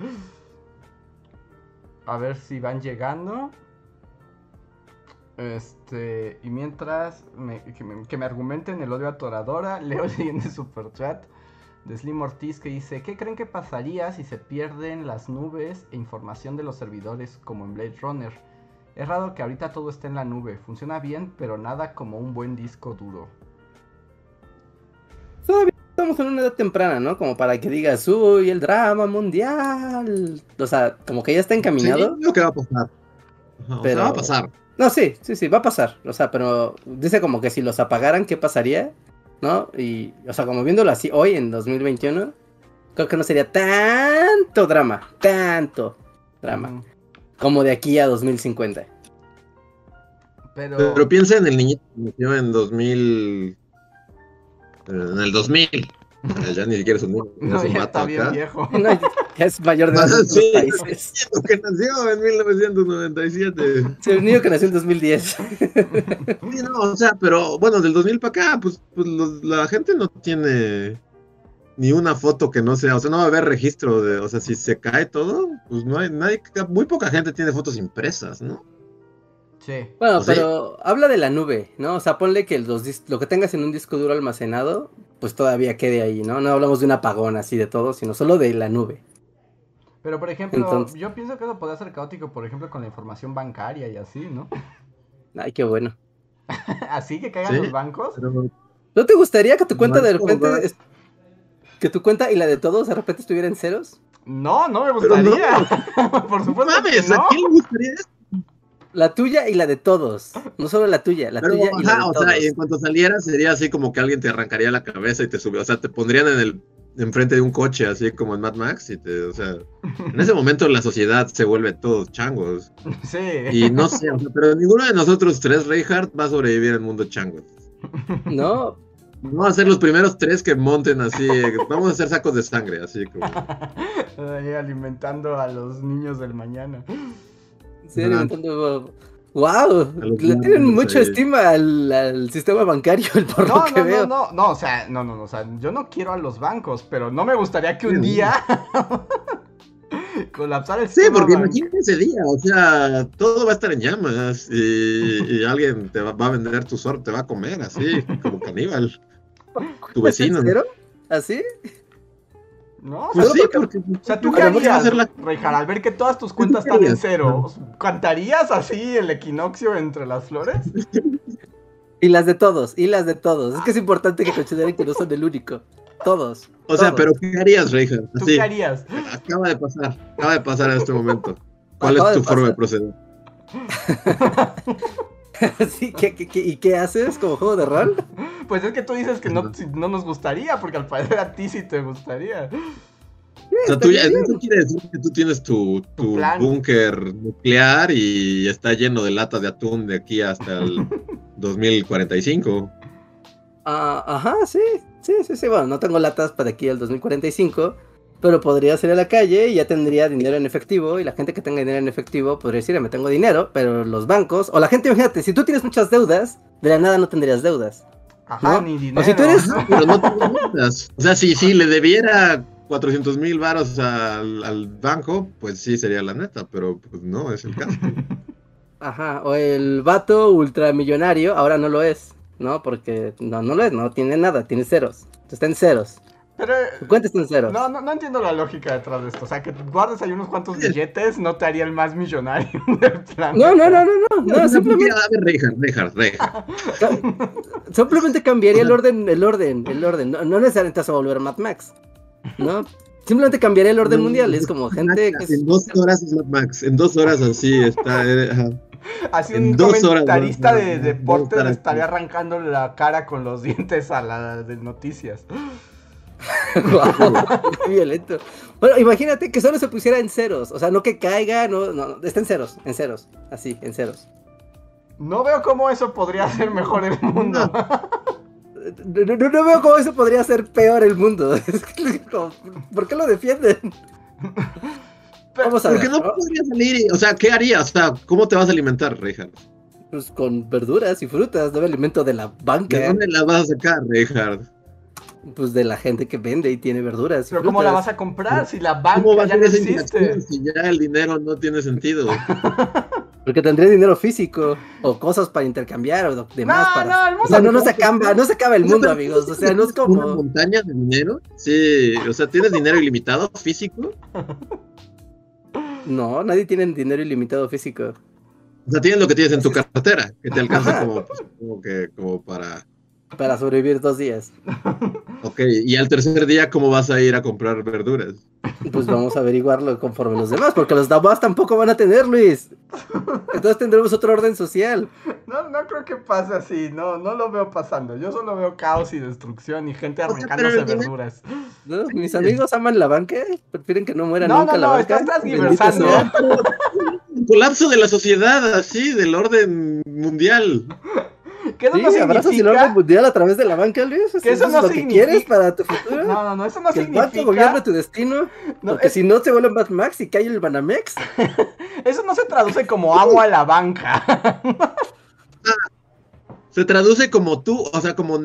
A ver si van llegando. Este. Y mientras que, me, que, me, argumenten el odio a Toradora, leo leyendo super chat de Slim Ortiz que dice, ¿qué creen que pasaría si se pierden las nubes e información de los servidores como en Blade Runner? Es raro que ahorita todo esté en la nube, funciona bien, pero nada como un buen disco duro. Todavía estamos en una edad temprana, ¿no? Como para que digas, uy, el drama mundial. O sea, como que ya está encaminado. Sí, que va a pasar. pero... va a pasar. No, sí, sí, sí, va a pasar. O sea, pero dice como que si los apagaran, ¿qué pasaría? ¿No? Y, o sea, como viéndolo así hoy en 2021, creo que no sería tanto drama, tanto drama, como de aquí a 2050. Pero... Pero piensa en el niñito que nació en 2000, en el 2000. Ya ni siquiera es un niño. No, ya está bien viejo. ya es mayor de edad en sí, países. que nació en 1997. Sí, el niño que nació en 2010. Sí, no, o sea, pero bueno, del 2000 para acá, pues, pues la gente no tiene ni una foto que no sea, o sea, no va a haber registro de, o sea, si se cae todo, pues no hay, nadie, muy poca gente tiene fotos impresas, ¿no? Sí. Bueno, pero habla de la nube, ¿no? O sea, ponle que los lo que tengas en un disco duro almacenado, pues todavía quede ahí, ¿no? No hablamos de un apagón así de todo, sino solo de la nube. Pero, por ejemplo, yo pienso que eso podría ser caótico, por ejemplo, con la información bancaria y así, ¿no? Ay, qué bueno. ¿Así que caigan los bancos? ¿No te gustaría que tu cuenta de repente... Que tu cuenta y la de todos de repente estuvieran ceros? No, no me gustaría. por supuesto. Mames, ¿a quién le gustaría La tuya y la de todos. No solo la tuya, la tuya y la de o sea, y en cuanto saliera sería así como que alguien te arrancaría la cabeza y te subió. O sea, te pondrían en el enfrente de un coche, así como en Mad Max, y te, o sea, en ese momento la sociedad se vuelve todos changos. Sí. Y no sé, pero ninguno de nosotros tres, Reinhardt, va a sobrevivir al mundo changos. No. Vamos a ser los primeros tres que monten así, vamos a hacer sacos de sangre, así como. Ahí alimentando a los niños del mañana. Alimentando ¡Wow! Le tienen mucha estima al, sistema bancario, el por no, que no, veo. No, no, no, o sea, no, no, o sea, yo no quiero a los bancos, pero no me gustaría que un día colapsar el sistema. Sí, porque imagínate ese día, o sea, todo va a estar en llamas y, alguien te va, a vender tu suerte, te va a comer así, como caníbal. Tu vecino. ¿En ¿Así? No, pues sí, porque, o sea, tú qué harías, al ver que todas tus cuentas están en cero, ¿cantarías así el equinoccio entre las flores? Y las de todos, y las de todos. Es que es importante que consideren que no son el único. Todos. O sea, pero ¿qué harías, Reija? ¿Tú qué harías? Acaba de pasar, acaba de pasar en este momento. ¿Cuál es tu forma de proceder? sí, y qué haces como juego de rol? Pues es que tú dices que no, no nos gustaría, porque al parecer a ti sí te gustaría. O sea, tú ya, eso quiere decir que tú tienes tu, tu búnker nuclear y está lleno de latas de atún de aquí hasta el 2045. Ah, ajá, sí, sí, sí, sí. Bueno, no tengo latas para aquí al 2045, pero podría salir a la calle y ya tendría dinero en efectivo y la gente que tenga dinero en efectivo podría decir, me tengo dinero, pero los bancos, o la gente, imagínate, si tú tienes muchas deudas, de la nada no tendrías deudas. Ajá, ni dinero. O si tú eres... pero no deudas. O sea, si, si le debiera 400 mil varos al, al, banco, pues sí sería la neta, pero pues no es el caso. Ajá, o el vato ultramillonario ahora no lo es, ¿no? Porque no, no lo es, no tiene nada, tiene ceros. Está en ceros. Pero, cuenta en ceros. No, no, no entiendo la lógica detrás de esto. O sea, que guardes ahí unos cuantos billetes no te haría el más millonario del plan. No, no, no, no, no. no simplemente... A ver, Simplemente cambiaría el orden, el orden, el orden. No, no necesariamente vas a volver Mad Max. ¿No? Simplemente cambiaría el orden mundial. Es como gente que. En dos horas es Mad Max. En dos horas así está. Eh, así un dos comentarista de deportes le estaría arrancando la cara con los dientes a la de noticias. violento. Bueno, imagínate que solo se pusiera en ceros. O sea, no que caiga, no, no, está en ceros, en ceros. Así, en ceros. No veo cómo eso podría ser mejor el mundo. No, veo cómo eso podría ser peor el mundo. ¿Por qué lo defienden? Vamos a Porque no, podría salir, o sea, ¿qué harías? O sea, ¿cómo te vas a alimentar, Richard? Pues con verduras y frutas, no alimento de la banca. ¿De dónde las vas a sacar, Richard? Pues de la gente que vende y tiene verduras. Pero ¿cómo la vas a comprar si la banca ya no existe? Si ya el dinero no tiene sentido. Porque tendría dinero físico o cosas para intercambiar o demás. No, para... no, el mundo o sea, no, no, se acaba, no se acaba el mundo, amigos. O sea, no es como. ¿Una montaña de dinero? Sí, o sea, ¿tienes dinero ilimitado físico? No, nadie tiene dinero ilimitado físico. O sea, tienes lo que tienes en tu cartera, que te alcanza como, pues, como, que, como para para sobrevivir dos días. Ok, y al tercer día, ¿cómo vas a ir a comprar verduras? Pues vamos a averiguarlo conforme los demás, porque los demás tampoco van a tener, Luis. Entonces tendremos otro orden social. No, no creo que pase así, no, no lo veo pasando. Yo solo veo caos y destrucción y gente arrancándose verduras. mis amigos aman la banca, prefieren que no muera nunca la banca. No, no, no, estás colapso de la sociedad, así, del orden mundial. ¿Qué eso sí, no abrazas el orden mundial a través de la banca, Luis. Que eso, no es lo significa... que quieres para tu futuro. No, no, no, eso no que significa. El banco gobierna tu destino. No, porque si no se vuelve Mad Max y cae el Banamex. eso no se traduce como amo a la banca. se traduce como tú, o sea, como.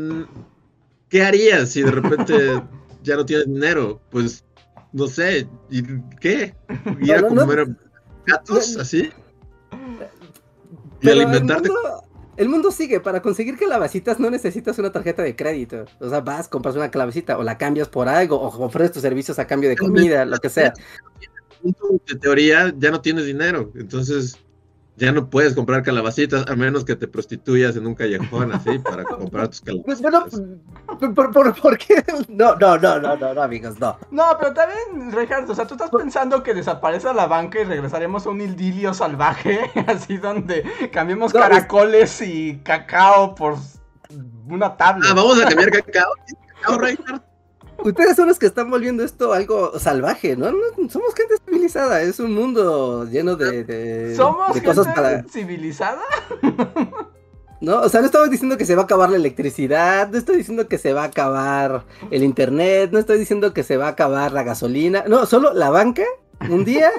¿Qué harías si de repente ya no tienes dinero. Pues, no sé, ¿y qué? ¿Ir a comer gatos así? ¿Y alimentarte? El mundo, sigue. Para conseguir calabacitas no necesitas una tarjeta de crédito. O sea, vas, compras una calabacita o la cambias por algo o ofreces tus servicios a cambio de comida, lo que sea. En teoría ya no tienes dinero. Entonces, ya no puedes comprar calabacitas a menos que te prostituyas en un callejón así para comprar tus calabacitas. ¿por, qué? No, no, no, no, no, amigos, no. No, pero también, Ricardo, o sea, tú estás pensando que desaparece la banca y regresaremos a un idilio salvaje, así donde cambiemos caracoles y cacao por una tabla. Ah, vamos a cambiar cacao. Cacao, Reinhardt. Ustedes son los que están volviendo esto algo salvaje, ¿no? somos gente civilizada, es un mundo lleno de, ¿Somos cosas para... civilizada? No, o sea, no estamos diciendo que se va a acabar la electricidad, no estoy diciendo que se va a acabar el internet, no estoy diciendo que se va a acabar la gasolina, no, solo la banca, un día,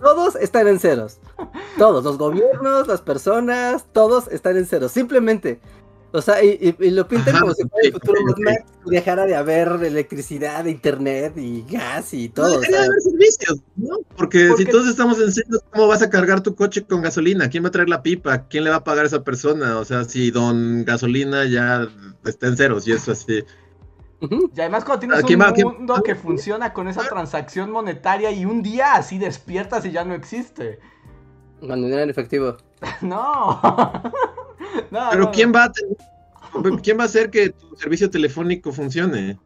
todos están en ceros. Todos, los gobiernos, las personas, todos están en ceros. Simplemente o sea, y, lo pintan como si fuera el futuro dejara de haber electricidad, internet y gas y todo. No, de haber servicios, ¿no? Porque, si todos estamos en ceros, ¿cómo vas a cargar tu coche con gasolina? ¿Quién va a traer la pipa? ¿Quién le va a pagar a esa persona? O sea, si don gasolina ya está en ceros y eso así. Y además cuando tienes un mundo que funciona con esa transacción monetaria y un día así despiertas y ya no existe. Cuando dinero en efectivo. no. Pero ¿quién va a quién va a hacer que tu servicio telefónico funcione?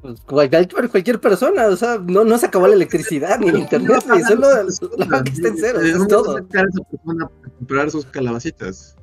Pues cualquier, cualquier persona, o sea, no, no se acabó la electricidad ni el internet, ni solo la que está en cero, es todo. esa persona para comprar sus calabacitas?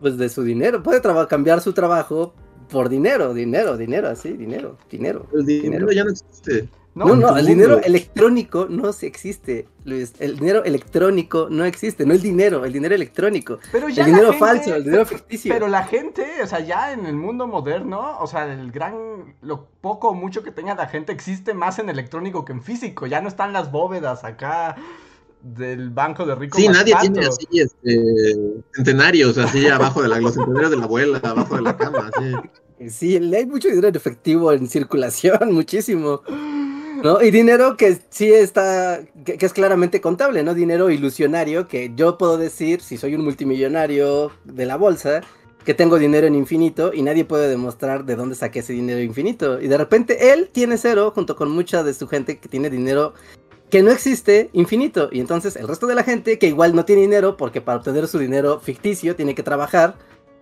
Pues de su dinero, puede cambiar su trabajo por dinero, dinero, dinero, así, dinero, dinero. El dinero. ya no existe. No, no, el dinero electrónico no existe, Luis. El dinero electrónico no existe, no el dinero, el dinero electrónico. Pero ya el dinero falso, el dinero ficticio. Pero la gente, o sea, ya en el mundo moderno, o sea, el gran, lo poco o mucho que tenga la gente existe más en electrónico que en físico. Ya no están las bóvedas acá del banco de rico. Sí, nadie tiene así este, centenarios, así abajo de la, los centenarios de la abuela, abajo de la cama, así. Sí, hay mucho dinero en efectivo en circulación, muchísimo. ¿No? Y dinero que sí está, que, es claramente contable, ¿no? Dinero ilusionario que yo puedo decir, si soy un multimillonario de la bolsa, que tengo dinero en infinito y nadie puede demostrar de dónde saqué ese dinero infinito. Y de repente él tiene cero junto con mucha de su gente que tiene dinero que no existe infinito. Y entonces el resto de la gente que igual no tiene dinero porque para obtener su dinero ficticio tiene que trabajar,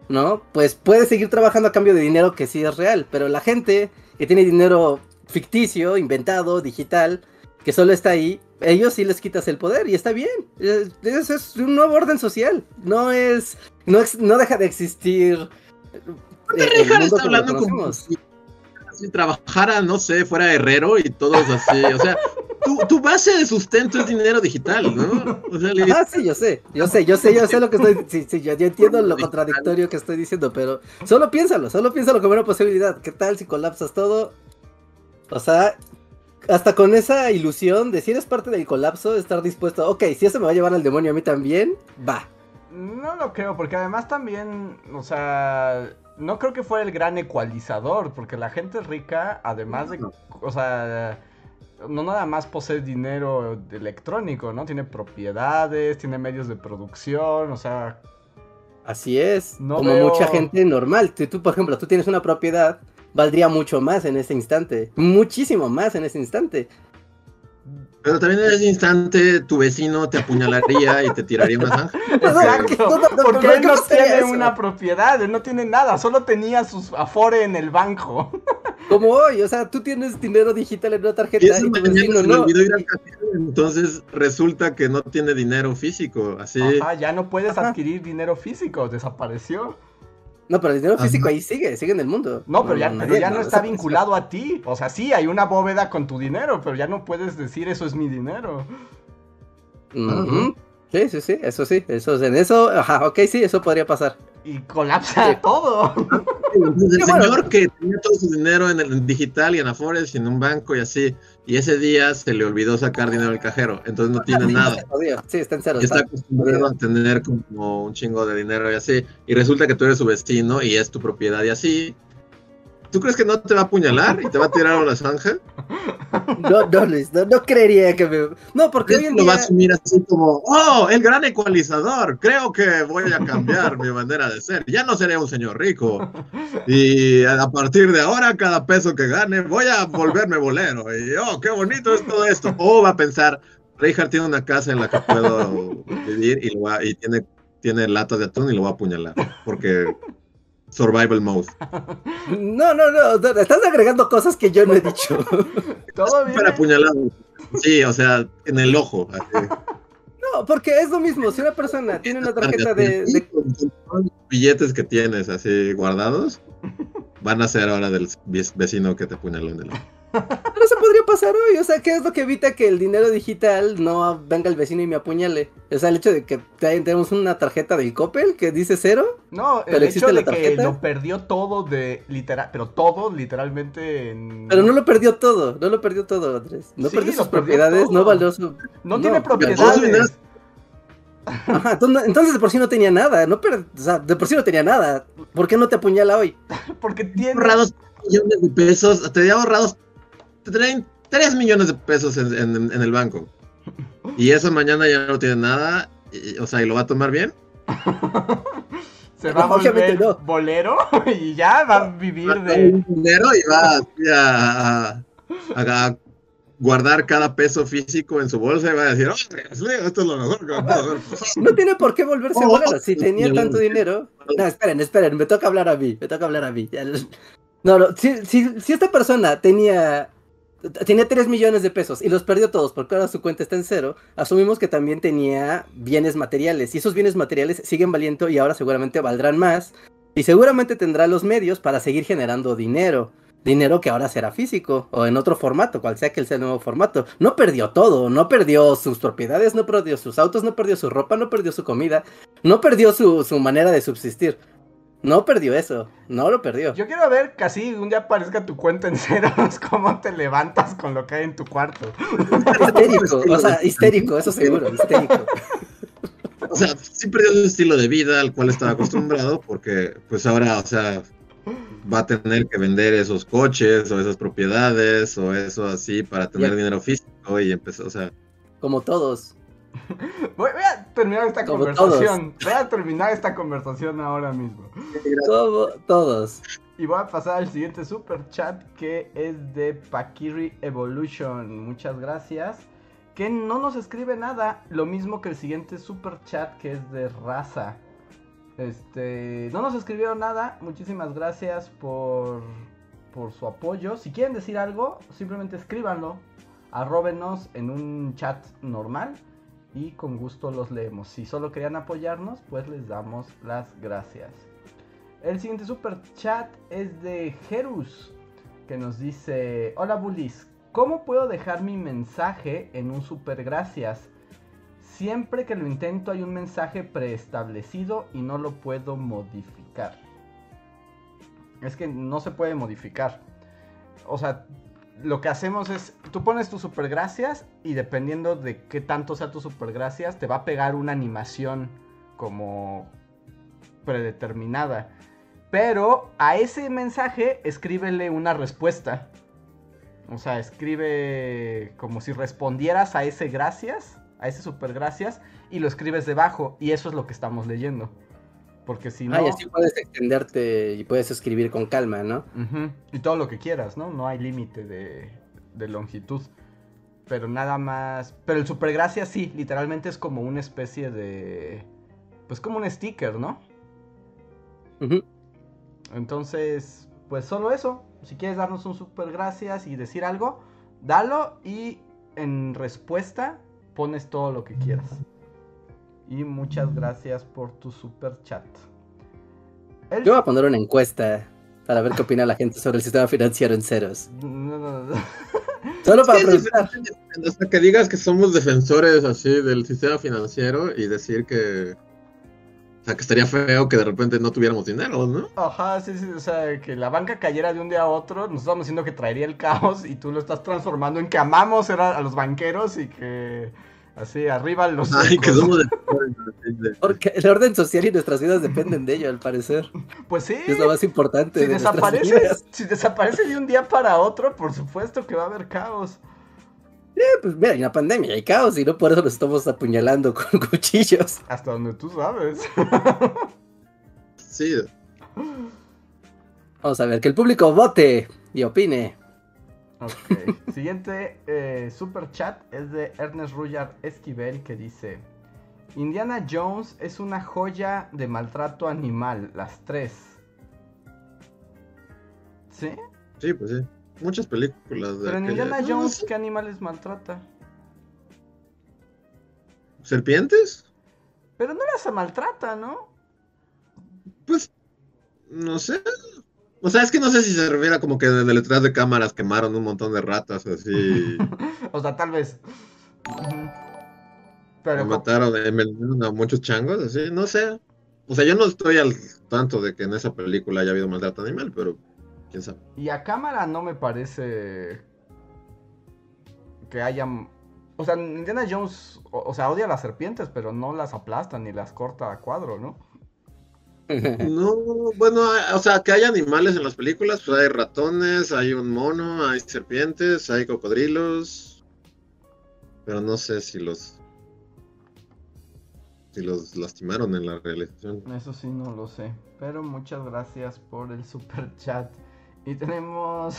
¿no? Pues puede seguir trabajando a cambio de dinero que sí es real. Pero la gente que tiene dinero ficticio, inventado, digital, que solo está ahí, ellos sí les quitas el poder y está bien. Eso es un nuevo orden social. No es. No, no deja de existir. Eh, está hablando como si, trabajara, no sé, fuera herrero y todos así. O sea, tu, base de sustento es dinero digital, ¿no? ah, sí, yo sé, yo sé, yo sé, yo sé lo que estoy. Sí, sí, yo, entiendo lo contradictorio que estoy diciendo, pero solo piénsalo, solo piénsalo como una posibilidad. ¿Qué tal si colapsas todo o sea, hasta con esa ilusión de si eres parte del colapso, estar dispuesto, ok, si eso me va a llevar al demonio a mí también, va. No lo creo, porque además también, o sea, no creo que fuera el gran ecualizador, porque la gente rica, además de, o sea, no nada más posee dinero electrónico, ¿no? Tiene propiedades, tiene medios de producción, o sea... Así es, como mucha gente normal. tú, por ejemplo, tú tienes una propiedad valdría mucho más en ese instante. Muchísimo más en ese instante. Pero también en ese instante tu vecino te apuñalaría y te tiraría una zanja. Exacto, porque él no tiene una propiedad, él no tiene nada, solo tenía sus afore en el banco. Como hoy, o sea, tú tienes dinero digital en una tarjeta y, tu vecino no. entonces resulta que no tiene dinero físico, así. Ajá, ya no puedes adquirir dinero físico, desapareció. No, pero el dinero físico ahí sigue, sigue en el mundo. No, pero ya no, ya no está vinculado a ti. O sea, sí, hay una bóveda con tu dinero, pero ya no puedes decir eso es mi dinero. Sí, sí, sí, eso sí, eso en eso, ajá, ok, sí, eso podría pasar. Y colapsa todo. el señor que tenía todo su dinero en el digital y en Afores y en un banco y así, y ese día se le olvidó sacar dinero del cajero, entonces no tiene nada. Sí, está en cero. Y está, acostumbrado a tener como un chingo de dinero y así, y resulta que tú eres su vecino y es tu propiedad y así. ¿Tú crees que no te va a apuñalar y te va a tirar a una zanja? No, no, Luis, no, creería que me. No, porque hoy en lo va a asumir así como, oh, el gran ecualizador. Creo que voy a cambiar mi manera de ser. Ya no seré un señor rico. Y a partir de ahora, cada peso que gane, voy a volverme bolero. Y oh, qué bonito es todo esto. O va a pensar, Reinhardt tiene una casa en la que puedo vivir y, y tiene, tiene lata de atún y lo va a apuñalar. Porque Survival Mode. No, no, no, estás agregando cosas que yo no he dicho. Todo bien. apuñalado. Sí, o sea, en el ojo. No, porque es lo mismo. Si una persona tiene una tarjeta de, de... billetes que tienes así guardados, van a ser ahora del vecino que te apuñaló en el ojo. Pero eso podría pasar hoy, o sea, ¿qué es lo que evita que el dinero digital no venga el vecino y me apuñale? O sea, el hecho de que tenemos una tarjeta del Coppel que dice cero. No, el hecho de que lo perdió todo de literal, pero todo literalmente en... Pero no lo perdió todo, no lo perdió todo, Andrés. No perdió sus propiedades, no valió su... No, tiene propiedades. entonces de por sí no tenía nada, no o sea, de por sí no tenía nada. ¿Por qué no te apuñala hoy? Porque tiene ahorrados millones de pesos, te había ahorrados traen 3 millones de pesos en, el banco. Y esa mañana ya no tiene nada, o sea, ¿y lo va a tomar bien? Se va a volver bolero y ya va a vivir de... Dinero y va a, a, guardar cada peso físico en su bolsa y va a decir, oh, esto es lo mejor que va a hacer. No tiene por qué volverse oh, bolero si tenía tanto dinero. No, esperen, esperen, me toca hablar a mí, me toca hablar a mí. No, no, si, si, si esta persona tenía tenía 3 millones de pesos y los perdió todos porque ahora su cuenta está en cero, asumimos que también tenía bienes materiales y esos bienes materiales siguen valiendo y ahora seguramente valdrán más y seguramente tendrá los medios para seguir generando dinero. Dinero que ahora será físico o en otro formato, cual sea que sea el nuevo formato. No perdió todo, no perdió sus propiedades, no perdió sus autos, no perdió su ropa, no perdió su comida, no perdió su, su manera de subsistir. No perdió eso, no lo perdió. Yo quiero ver que así un día aparezca tu cuenta en ceros, cómo te levantas con lo que hay en tu cuarto. Histérico, o sea, histérico, eso seguro, histérico. O sea, sí perdió su estilo de vida al cual estaba acostumbrado, porque pues ahora, o sea, va a tener que vender esos coches o esas propiedades o eso así para tener dinero físico y empezó, o sea. Como todos. Voy, a terminar esta conversación. Voy a terminar esta conversación ahora mismo. todos. Y voy a pasar al siguiente super chat que es de Pakiri Evolution. Muchas gracias. Que no nos escribe nada. Lo mismo que el siguiente super chat que es de Raza. Este, no nos escribieron nada. Muchísimas gracias por, por su apoyo. Si quieren decir algo, simplemente escríbanlo. Arróbenos en un chat normal y con gusto los leemos. Si solo querían apoyarnos, pues les damos las gracias. El siguiente super chat es de Jerus, que nos dice, hola Bullies, ¿cómo puedo dejar mi mensaje en un super gracias? Siempre que lo intento hay un mensaje preestablecido y no lo puedo modificar. Es que no se puede modificar. O sea, lo que hacemos es, tú pones tu super gracias y dependiendo de qué tanto sea tu super gracias, te va a pegar una animación como predeterminada. Pero a ese mensaje escríbele una respuesta. O sea, escribe como si respondieras a ese gracias, a ese super gracias, y lo escribes debajo. Y eso es lo que estamos leyendo. Porque si no. Ah, y así puedes extenderte y puedes escribir con calma, ¿no? Y todo lo que quieras, ¿no? No hay límite de, de, longitud. Pero nada más. Pero el supergracia sí, literalmente es como una especie de. Pues como un sticker, ¿no? Entonces, pues solo eso. Si quieres darnos un supergracias y decir algo, dalo y en respuesta pones todo lo que quieras. Y muchas gracias por tu super chat. Yo voy a poner una encuesta para ver qué opina la gente sobre el sistema financiero en ceros. Solo para preguntar. que digas que somos defensores así del sistema financiero y decir que. O sea, que estaría feo que de repente no tuviéramos dinero, ¿no? Ajá, sí, sí. O sea, que la banca cayera de un día a otro. Nos estamos diciendo que traería el caos y tú lo estás transformando en que amamos a los banqueros y que Así, arriba los. Ay, que somos de... Porque el orden social y nuestras vidas dependen de ello, al parecer. Pues sí. Es lo más importante. Si de nuestras desaparece, vidas. si desaparece de un día para otro, por supuesto que va a haber caos. Eh, pues mira, hay una pandemia, hay caos y no por eso nos estamos apuñalando con cuchillos. Hasta donde tú sabes. Sí, Vamos a ver, que el público vote y opine. Siguiente eh, super chat es de Ernest Rullar Esquivel que dice: Indiana Jones es una joya de maltrato animal, las tres. ¿Sí? sí, pues sí. Muchas películas de Pero en Indiana Jones. ¿qué animales maltrata? ¿Serpientes? Pero no las maltrata, ¿no? Pues, no sé. O sea, es que no sé si se refiere a como que de detrás de cámaras quemaron un montón de ratas así. O sea, tal vez. Pero mataron, envenenaron a muchos changos, así, no sé. O sea, yo no estoy al tanto de que en esa película haya habido maltrato animal, pero quién sabe. Y a cámara no me parece que haya... O sea, Indiana Jones, o, o sea, odia a las serpientes, pero no las aplasta ni las corta a cuadro, ¿no? No, bueno, o sea, que hay animales en las películas, pues hay ratones, hay un mono, hay serpientes, hay cocodrilos, pero no sé si los si los lastimaron en la realización. Eso sí no lo sé. Pero muchas gracias por el super chat. Y tenemos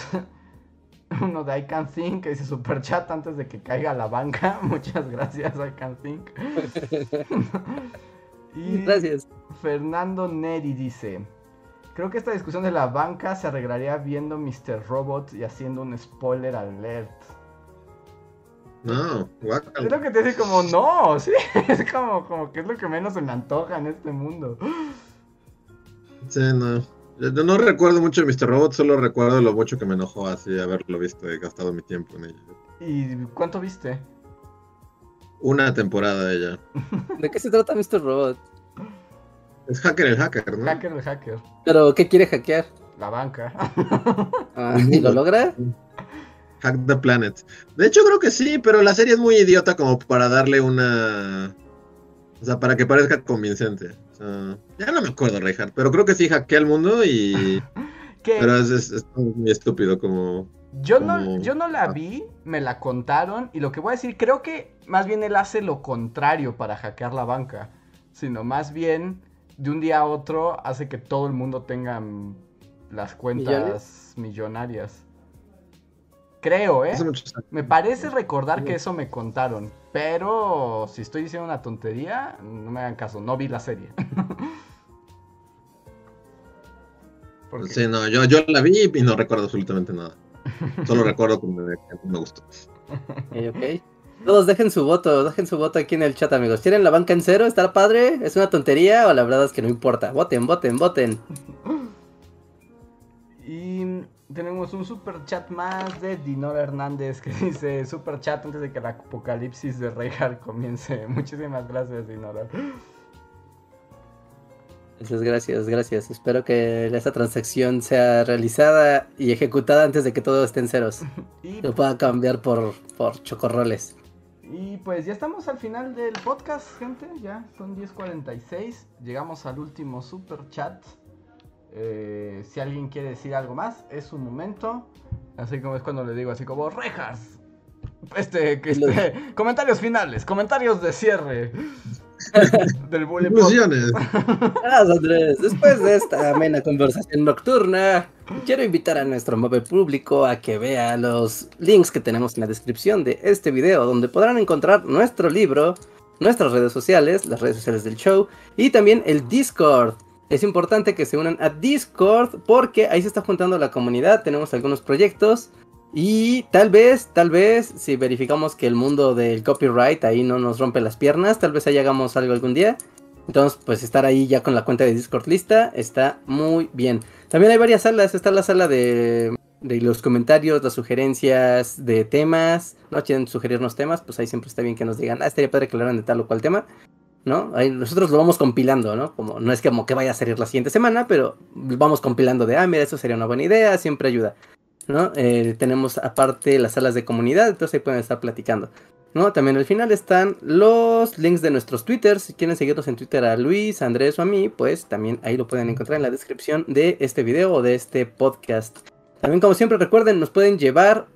uno de I Can Think que dice super chat antes de que caiga la banca. Muchas gracias, I Can Think. Y Gracias. Fernando Neri dice: Creo que esta discusión de la banca se arreglaría viendo Mr. Robot y haciendo un spoiler alert. No, Es guácala. lo que te dice como, no, sí, es como, como que es lo que menos se me antoja en este mundo. Sí, no. Yo no recuerdo mucho de Mr. Robot, solo recuerdo lo mucho que me enojó así haberlo visto y gastado mi tiempo en ella. ¿Y cuánto viste? Una temporada de ella. ¿De qué se trata Mr. Robot? Es hacker el hacker, ¿no? Hacker el hacker, ¿Pero qué quiere hackear? la banca. Ah, ¿Y lo logra? Hack the Planet. De hecho, creo que sí, pero la serie es muy idiota como para darle una. O sea, para que parezca convincente. O sea, ya no me acuerdo, Reinhardt, pero creo que sí hackea el mundo y. Pero es, es- es muy estúpido como. Yo, no, yo no la vi, me la contaron y lo que voy a decir, creo que más bien él hace lo contrario para hackear la banca, sino más bien de un día a otro hace que todo el mundo tenga mm, las cuentas millonarias. Creo, ¿eh? Me parece recordar que eso me contaron, pero si estoy diciendo una tontería, no me hagan caso, no vi la serie. Porque- Sí, no, yo, yo la vi y no recuerdo absolutamente nada. Solo recuerdo que me, me gustó. Ok, ok. Todos dejen su voto, dejen su voto aquí en el chat, amigos. ¿Tienen la banca en cero? ¿Está padre? ¿Es una tontería o la verdad es que no importa? Voten, voten, voten. Y tenemos un super chat más de Dinora Hernández que dice super chat antes de que el apocalipsis de Reinhardt comience. Muchísimas gracias, Dinora. Gracias, gracias, gracias. Espero que esta transacción sea realizada y ejecutada antes de que todo esté en ceros. Y, Lo pueda cambiar por, por chocorroles. y pues ya estamos al final del podcast, gente. Ya son 10.46. Llegamos al último super chat. Eh, si alguien quiere decir algo más, es su momento. Así como es cuando le digo así como rejas. Este, este, comentarios finales, comentarios de cierre del bullying. Conclusiones. Gracias, Andrés. Después de esta amena conversación nocturna, quiero invitar a nuestro móvil público a que vea los links que tenemos en la descripción de este video, donde podrán encontrar nuestro libro, nuestras redes sociales, las redes sociales del show y también el Discord. Es importante que se unan a Discord porque ahí se está juntando la comunidad, tenemos algunos proyectos y tal vez, tal vez, si verificamos que el mundo del copyright ahí no nos rompe las piernas, tal vez ahí hagamos algo algún día. Entonces, pues estar ahí ya con la cuenta de Discord lista está muy bien. También hay varias salas. Está la sala de, de los comentarios, las sugerencias de temas. No quieren sugerirnos temas, pues ahí siempre está bien que nos digan, ah, estaría padre que hablaran de tal o cual tema. ¿No? Ahí nosotros lo vamos compilando, ¿no? Como no es como que vaya a salir la siguiente semana, pero vamos compilando de, ah, mira, eso sería una buena idea, siempre ayuda. ¿No? Eh, tenemos aparte las salas de comunidad, entonces ahí pueden estar platicando. ¿no? También al final están los links de nuestros twitters. Si quieren seguirnos en Twitter a Luis, Andrés o a mí, pues también ahí lo pueden encontrar en la descripción de este video o de este podcast. También como siempre recuerden, nos pueden llevar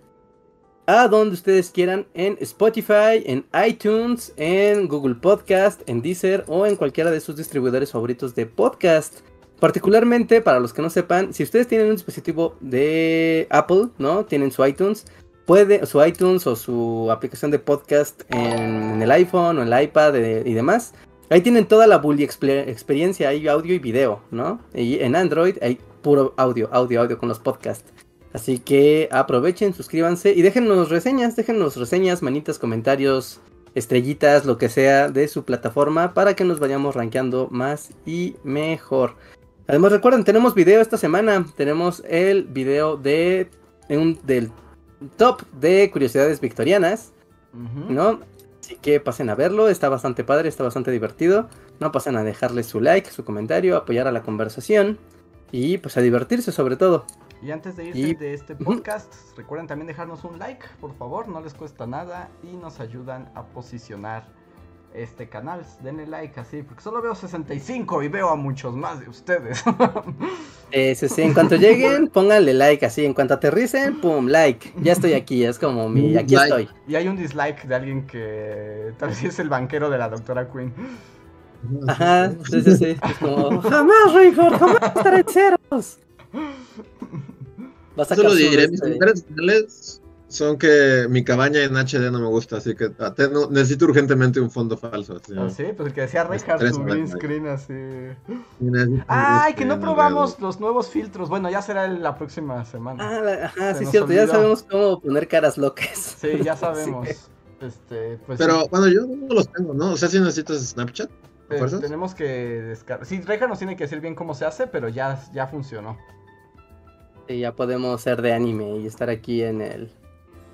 a donde ustedes quieran en Spotify, en iTunes, en Google Podcast, en Deezer o en cualquiera de sus distribuidores favoritos de podcast. Particularmente para los que no sepan, si ustedes tienen un dispositivo de Apple, ¿no? Tienen su iTunes, puede su iTunes o su aplicación de podcast en, el iPhone o en el iPad eh, y demás. Ahí tienen toda la Bully experiencia, hay audio y video, ¿no? Y en Android hay puro audio, audio, audio con los podcasts. Así que aprovechen, suscríbanse y déjenos reseñas, déjenos reseñas, manitas, comentarios, estrellitas, lo que sea de su plataforma para que nos vayamos rankeando más y mejor. Además recuerden, tenemos video esta semana, tenemos el video de un, del top de curiosidades victorianas, ¿no? Así que pasen a verlo, está bastante padre, está bastante divertido. No pasen a dejarle su like, su comentario, apoyar a la conversación y pues a divertirse sobre todo. Y antes de irse de este podcast, recuerden también dejarnos un like, por favor, no les cuesta nada y nos ayudan a posicionar este canal. Denle like así, porque solo veo 65 y veo a muchos más de ustedes. Eh, sí, en cuanto lleguen, pónganle like así, en cuanto aterricen, pum, like. Ya estoy aquí, es como mi, aquí estoy. Y hay un dislike de alguien que tal vez es el banquero de la doctora Queen. Ajá, sí, sí, sí. Es como, jamás, Rayford, jamás estaré en ceros. Solo diré, mis comentarios finales son que mi cabaña en HD no me gusta, así que ah, necesito urgentemente un fondo falso. Así, ¿Ah, sí, pues el que decía Reinhardt, su green screen así. Ay, que no probamos los nuevos filtros. Bueno, ya será la próxima semana. Ah, ajá, sí, cierto, ya sabemos cómo poner caras locas. Sí, ya sabemos. Este, pues, Pero bueno, yo no los tengo, ¿no? O sea, si necesitas Snapchat. Eh, tenemos que descargar. Sí, Reinhardt nos tiene que decir bien cómo se hace, pero ya, ya funcionó. Y ya podemos ser de anime y estar aquí en el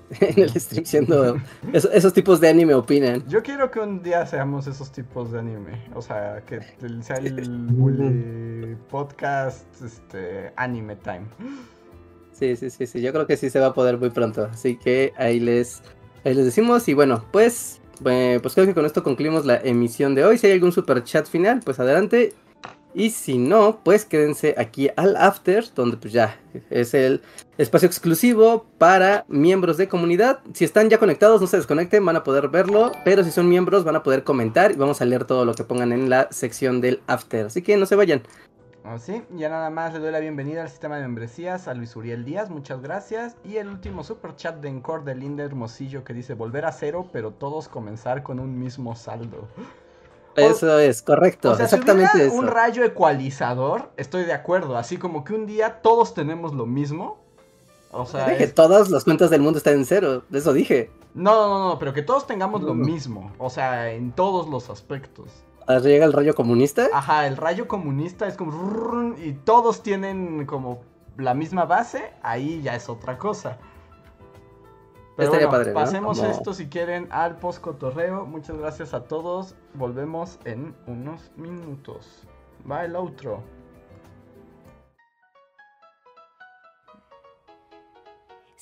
en el stream siendo esos, tipos de anime opinan. Yo quiero que un día seamos esos tipos de anime, o sea, que sea el podcast este anime time. Sí, sí, sí, sí, yo creo que sí se va a poder muy pronto, así que ahí les ahí les decimos y bueno, pues eh, pues creo que con esto concluimos la emisión de hoy. Si hay algún super chat final, pues adelante. Y si no, pues quédense aquí al after, donde pues ya es el espacio exclusivo para miembros de comunidad. Si están ya conectados, no se desconecten, van a poder verlo, pero si son miembros van a poder comentar y vamos a leer todo lo que pongan en la sección del after. Así que no se vayan. Así, ah, ya nada más le doy la bienvenida al sistema de membresías a Luis Uriel Díaz, muchas gracias. Y el último super chat de Encore de Linda Hermosillo que dice volver a cero, pero todos comenzar con un mismo saldo. Eso es, correcto. O sea, exactamente si un rayo ecualizador, estoy de acuerdo. Así como que un día todos tenemos lo mismo. O sea. Que todas las cuentas del mundo están en cero. Eso dije. No, no, no, pero que todos tengamos lo mismo. O sea, en todos los aspectos. ¿Llega el rayo comunista? Ajá, el rayo comunista es como. Y todos tienen como la misma base. Ahí ya es otra cosa. Pero bueno, pasemos esto si quieren al post cotorreo. Muchas gracias a todos. Volvemos en unos minutos. Va el otro.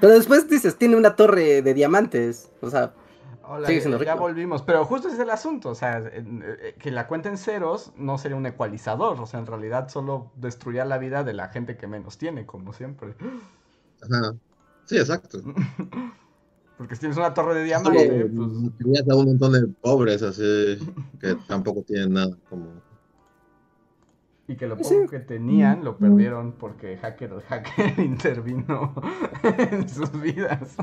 Pero después dices, tiene una torre de diamantes. O sea, ya, volvimos. Pero justo ese es el asunto. O sea, eh, que la cuenta en ceros no sería un ecualizador. O sea, en realidad solo destruiría la vida de la gente que menos tiene, como siempre. Ajá. Sí, exacto. Porque si tienes una torre de diamantes, pues. a un montón de pobres así que tampoco tienen nada como y que lo poco que tenían lo perdieron porque hacker, hacker intervino en sus vidas.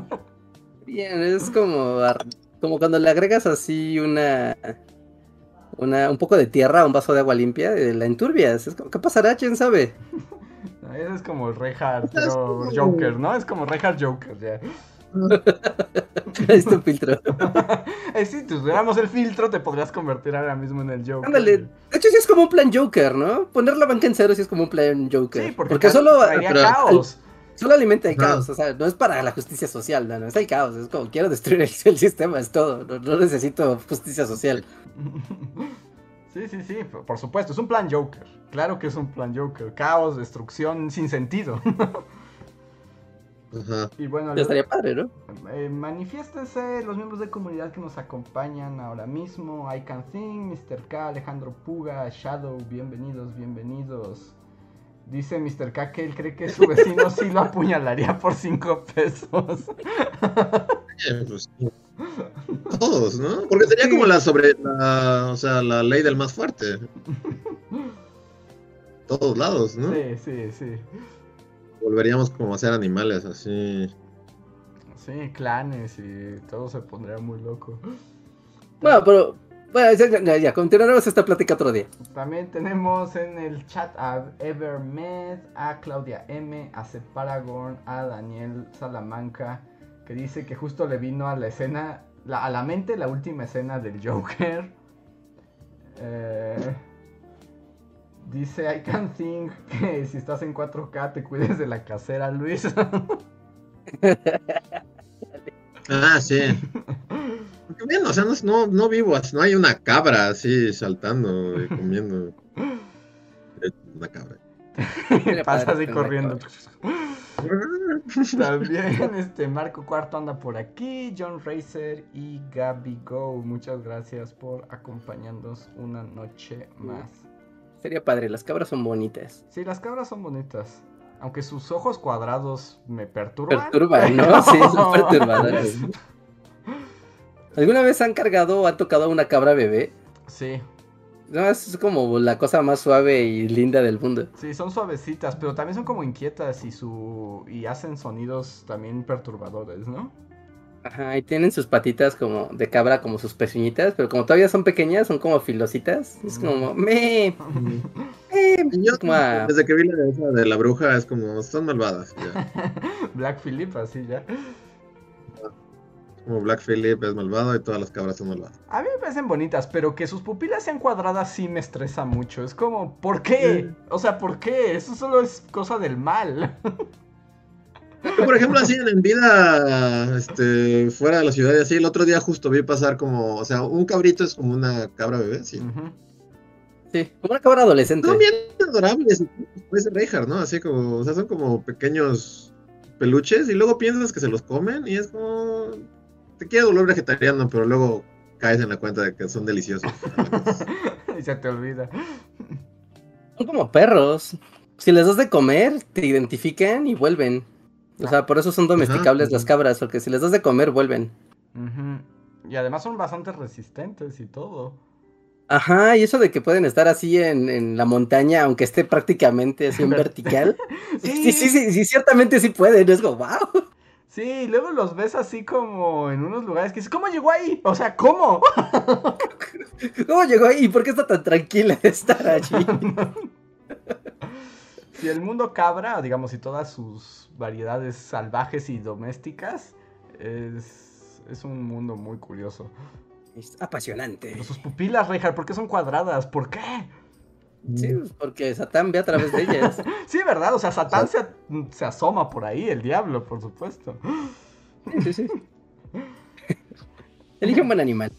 Bien, es como, como cuando le agregas así una, una un poco de tierra a un vaso de agua limpia, la enturbias. Es como, ¿qué pasará? ¿Quién sabe? Ese es como Reinhardt, pero Joker, ¿no? Es como Reinhardt Joker, ya. Necesito un filtro. eh, si tuviéramos el filtro, te podrías convertir ahora mismo en el Joker. Ándale. De hecho, sí es como un plan Joker, ¿no? Poner la banca en cero sí es como un plan Joker. Sí, porque, solo. Pero, caos. Solo alimenta el caos, o sea, no es para la justicia social, no, no es el caos, es como quiero destruir el, sistema, es todo, no, necesito justicia social. Sí, sí, sí, por supuesto, es un plan Joker, claro que es un plan Joker, caos, destrucción sin sentido. Y bueno, ya estaría padre, ¿no? Eh, manifiéstense los miembros de comunidad que nos acompañan ahora mismo. I Can Think, Mr. K, Alejandro Puga, Shadow, bienvenidos, bienvenidos. Dice Mr. K que él cree que su vecino sí lo apuñalaría por 5 pesos. Pues, todos, ¿no? Porque sería como la sobre la, o sea, la ley del más fuerte. Todos lados, ¿no? Sí, sí, sí. Volveríamos como a ser animales, así. Sí, clanes y todo se pondría muy loco. Bueno, pero bueno, ya, ya, continuaremos esta plática otro día. También tenemos en el chat a Evermed, a Claudia M, a Separagon, a Daniel Salamanca, que dice que justo le vino a la escena, a la mente la última escena del Joker. Eh, dice I can think que si estás en 4K te cuides de la casera, Luis. ah, sí. bien, o sea, no, no, vivo, no hay una cabra así saltando y comiendo. Una cabra. Pasa así corriendo. También este Marco Cuarto anda por aquí, John Racer y Gaby Go. Muchas gracias por acompañarnos una noche más. Sería padre, las cabras son bonitas. Sí, las cabras son bonitas. Aunque sus ojos cuadrados me perturban. Perturban, ¿no? Sí, son perturbadores. ¿Alguna vez han cargado o han tocado a una cabra bebé? Sí. No, es como la cosa más suave y linda del mundo. Sí, son suavecitas, pero también son como inquietas y su y hacen sonidos también perturbadores, ¿no? Ajá, y tienen sus patitas como de cabra, como sus pezuñitas, pero como todavía son pequeñas, son como filositas. Es como, me. Desde que vi la de, de la bruja, es como, son malvadas. Black Philip, así ya. Como Black Phillip es malvado y todas las cabras son malvadas. A mí me parecen bonitas, pero que sus pupilas sean cuadradas sí me estresa mucho. Es como, ¿por qué? O sea, ¿por qué? Eso solo es cosa del mal. Por ejemplo, así en vida, este, fuera de la ciudad y así, el otro día justo vi pasar como, o sea, un cabrito es como una cabra bebé, sí. Sí, como una cabra adolescente. Son bien adorables, pues Reinhardt, ¿no? Así como, o sea, son como pequeños peluches y luego piensas que se los comen y es como te quiere dolor vegetariano, pero luego caes en la cuenta de que son deliciosos. y se te olvida. Son como perros. Si les das de comer, te identifican y vuelven. O sea, por eso son domesticables las cabras, porque si les das de comer, vuelven. Y además son bastante resistentes y todo. Ajá, y eso de que pueden estar así en, la montaña, aunque esté prácticamente así en vertical. sí. sí, sí, sí, ciertamente sí pueden. Es como, wow. Sí, luego los ves así como en unos lugares que dices, ¿cómo llegó ahí? O sea, ¿cómo? ¿Cómo llegó ahí? ¿Y por qué está tan tranquila de estar allí? Si el mundo cabra, digamos, y todas sus variedades salvajes y domésticas, es, es un mundo muy curioso. Es apasionante. sus pupilas, Reinhardt, ¿por qué son cuadradas? ¿Por qué? Sí, pues, porque Satán ve a través de ellas. sí, ¿verdad? O sea, Satán se, asoma por ahí, el diablo, por supuesto. Sí, sí, sí. Elige un buen animal.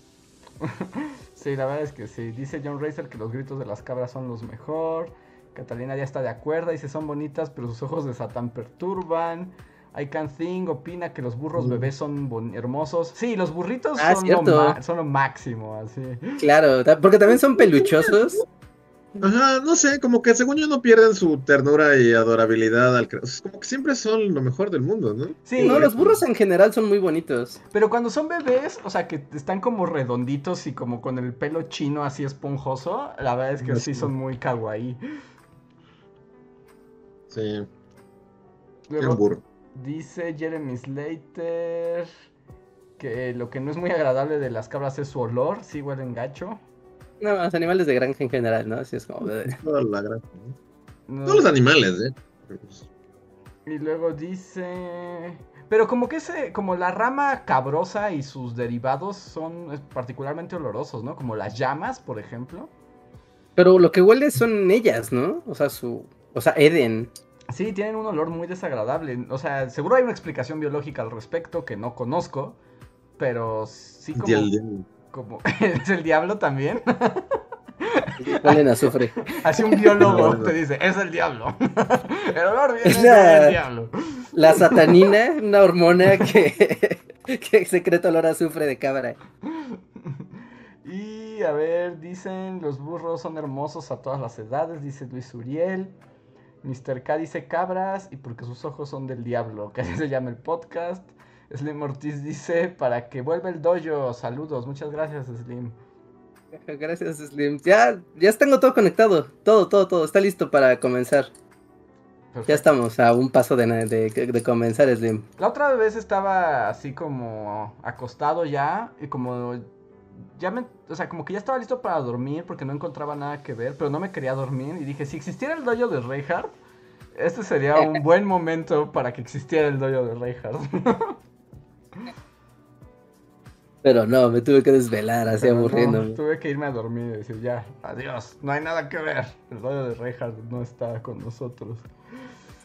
sí, la verdad es que sí. Dice John Racer que los gritos de las cabras son los mejor. Catalina ya está de acuerdo, dice son bonitas, pero sus ojos de Satán perturban. I Can Think opina que los burros bebés son hermosos. Sí, los burritos ah, son, lo son, lo máximo, así. Claro, porque también son peluchosos. Ajá, no sé, como que según yo no pierden su ternura y adorabilidad al Como que siempre son lo mejor del mundo, ¿no? Sí. No, los burros en general son muy bonitos. Pero cuando son bebés, o sea, que están como redonditos y como con el pelo chino así esponjoso, la verdad es que sí son muy kawaii. Sí. un burro. Dice Jeremy Slater que lo que no es muy agradable de las cabras es su olor, sí huelen gacho. No, los animales de granja en general, ¿no? Así es como. Toda la granja, Todos los animales, ¿eh? Y luego dice. Pero como que ese, como la rama cabrosa y sus derivados son particularmente olorosos, ¿no? Como las llamas, por ejemplo. Pero lo que huele son ellas, ¿no? O sea, su. O sea, Eden. Sí, tienen un olor muy desagradable. O sea, seguro hay una explicación biológica al respecto que no conozco. Pero sí como. como ¿Es el diablo también? Huelen azufre. Así un biólogo te dice, es el diablo. El olor viene del diablo. La satanina, una hormona que, que secreta olor a azufre de cabra. Y a ver, dicen, los burros son hermosos a todas las edades, dice Luis Uriel. Mr. K dice cabras y porque sus ojos son del diablo, que así se llama el podcast. Slim Ortiz dice, para que vuelva el dojo, saludos, muchas gracias Slim. Gracias Slim. Ya, ya tengo todo conectado, todo, todo, todo, está listo para comenzar. Ya estamos a un paso de, de, comenzar Slim. La otra vez estaba así como acostado ya y como ya me, o sea, como que ya estaba listo para dormir porque no encontraba nada que ver, pero no me quería dormir y dije, si existiera el dojo de Reinhardt, este sería un buen momento para que existiera el dojo de Reinhardt. Pero no, me tuve que desvelar así aburriendo. tuve que irme a dormir y decir, ya, adiós, no hay nada que ver. El dojo de Reinhardt no está con nosotros.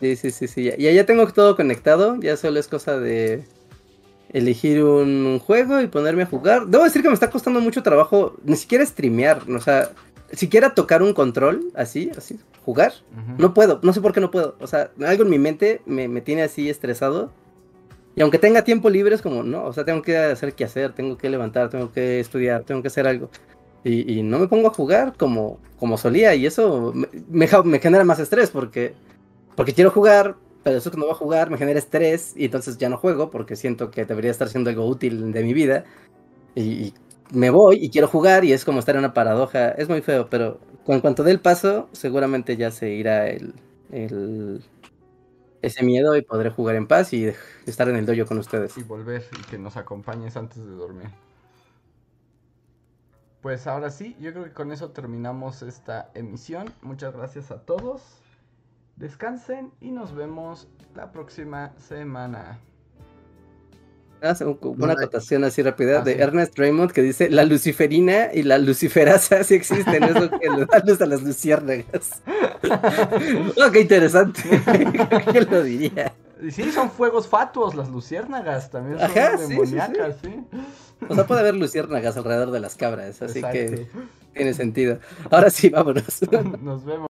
Sí, sí, sí, sí. Ya, ya tengo todo conectado, ya solo es cosa de elegir un juego y ponerme a jugar. Debo decir que me está costando mucho trabajo ni siquiera streamear, o sea, siquiera tocar un control, así, así, jugar. No puedo, no sé por qué no puedo. O sea, algo en mi mente me, tiene así estresado. Y aunque tenga tiempo libre, es como, no, o sea, tengo que hacer qué hacer, tengo que levantar, tengo que estudiar, tengo que hacer algo. Y, no me pongo a jugar como, como solía. Y eso me, me, genera más estrés porque, porque quiero jugar, pero eso que no voy a jugar me genera estrés y entonces ya no juego porque siento que debería estar siendo algo útil de mi vida. Y, me voy y quiero jugar y es como estar en una paradoja. Es muy feo, pero en cuanto dé el paso, seguramente ya se irá el, ese miedo y podré jugar en paz y estar en el dojo con ustedes. Y volver y que nos acompañes antes de dormir. Pues ahora sí, yo creo que con eso terminamos esta emisión. Muchas gracias a todos. Descansen y nos vemos la próxima semana. Una acotación así rápida de Ernest Raymond que dice la luciferina y la luciferasa sí existen, es lo que le da luz a las luciérnagas. oh, qué interesante. ¿Quién lo diría? Sí, son fuegos fatuos las luciérnagas, también son demoníacas, sí, O sea, puede haber luciérnagas alrededor de las cabras, así que tiene sentido. Ahora sí, vámonos. Nos vemos.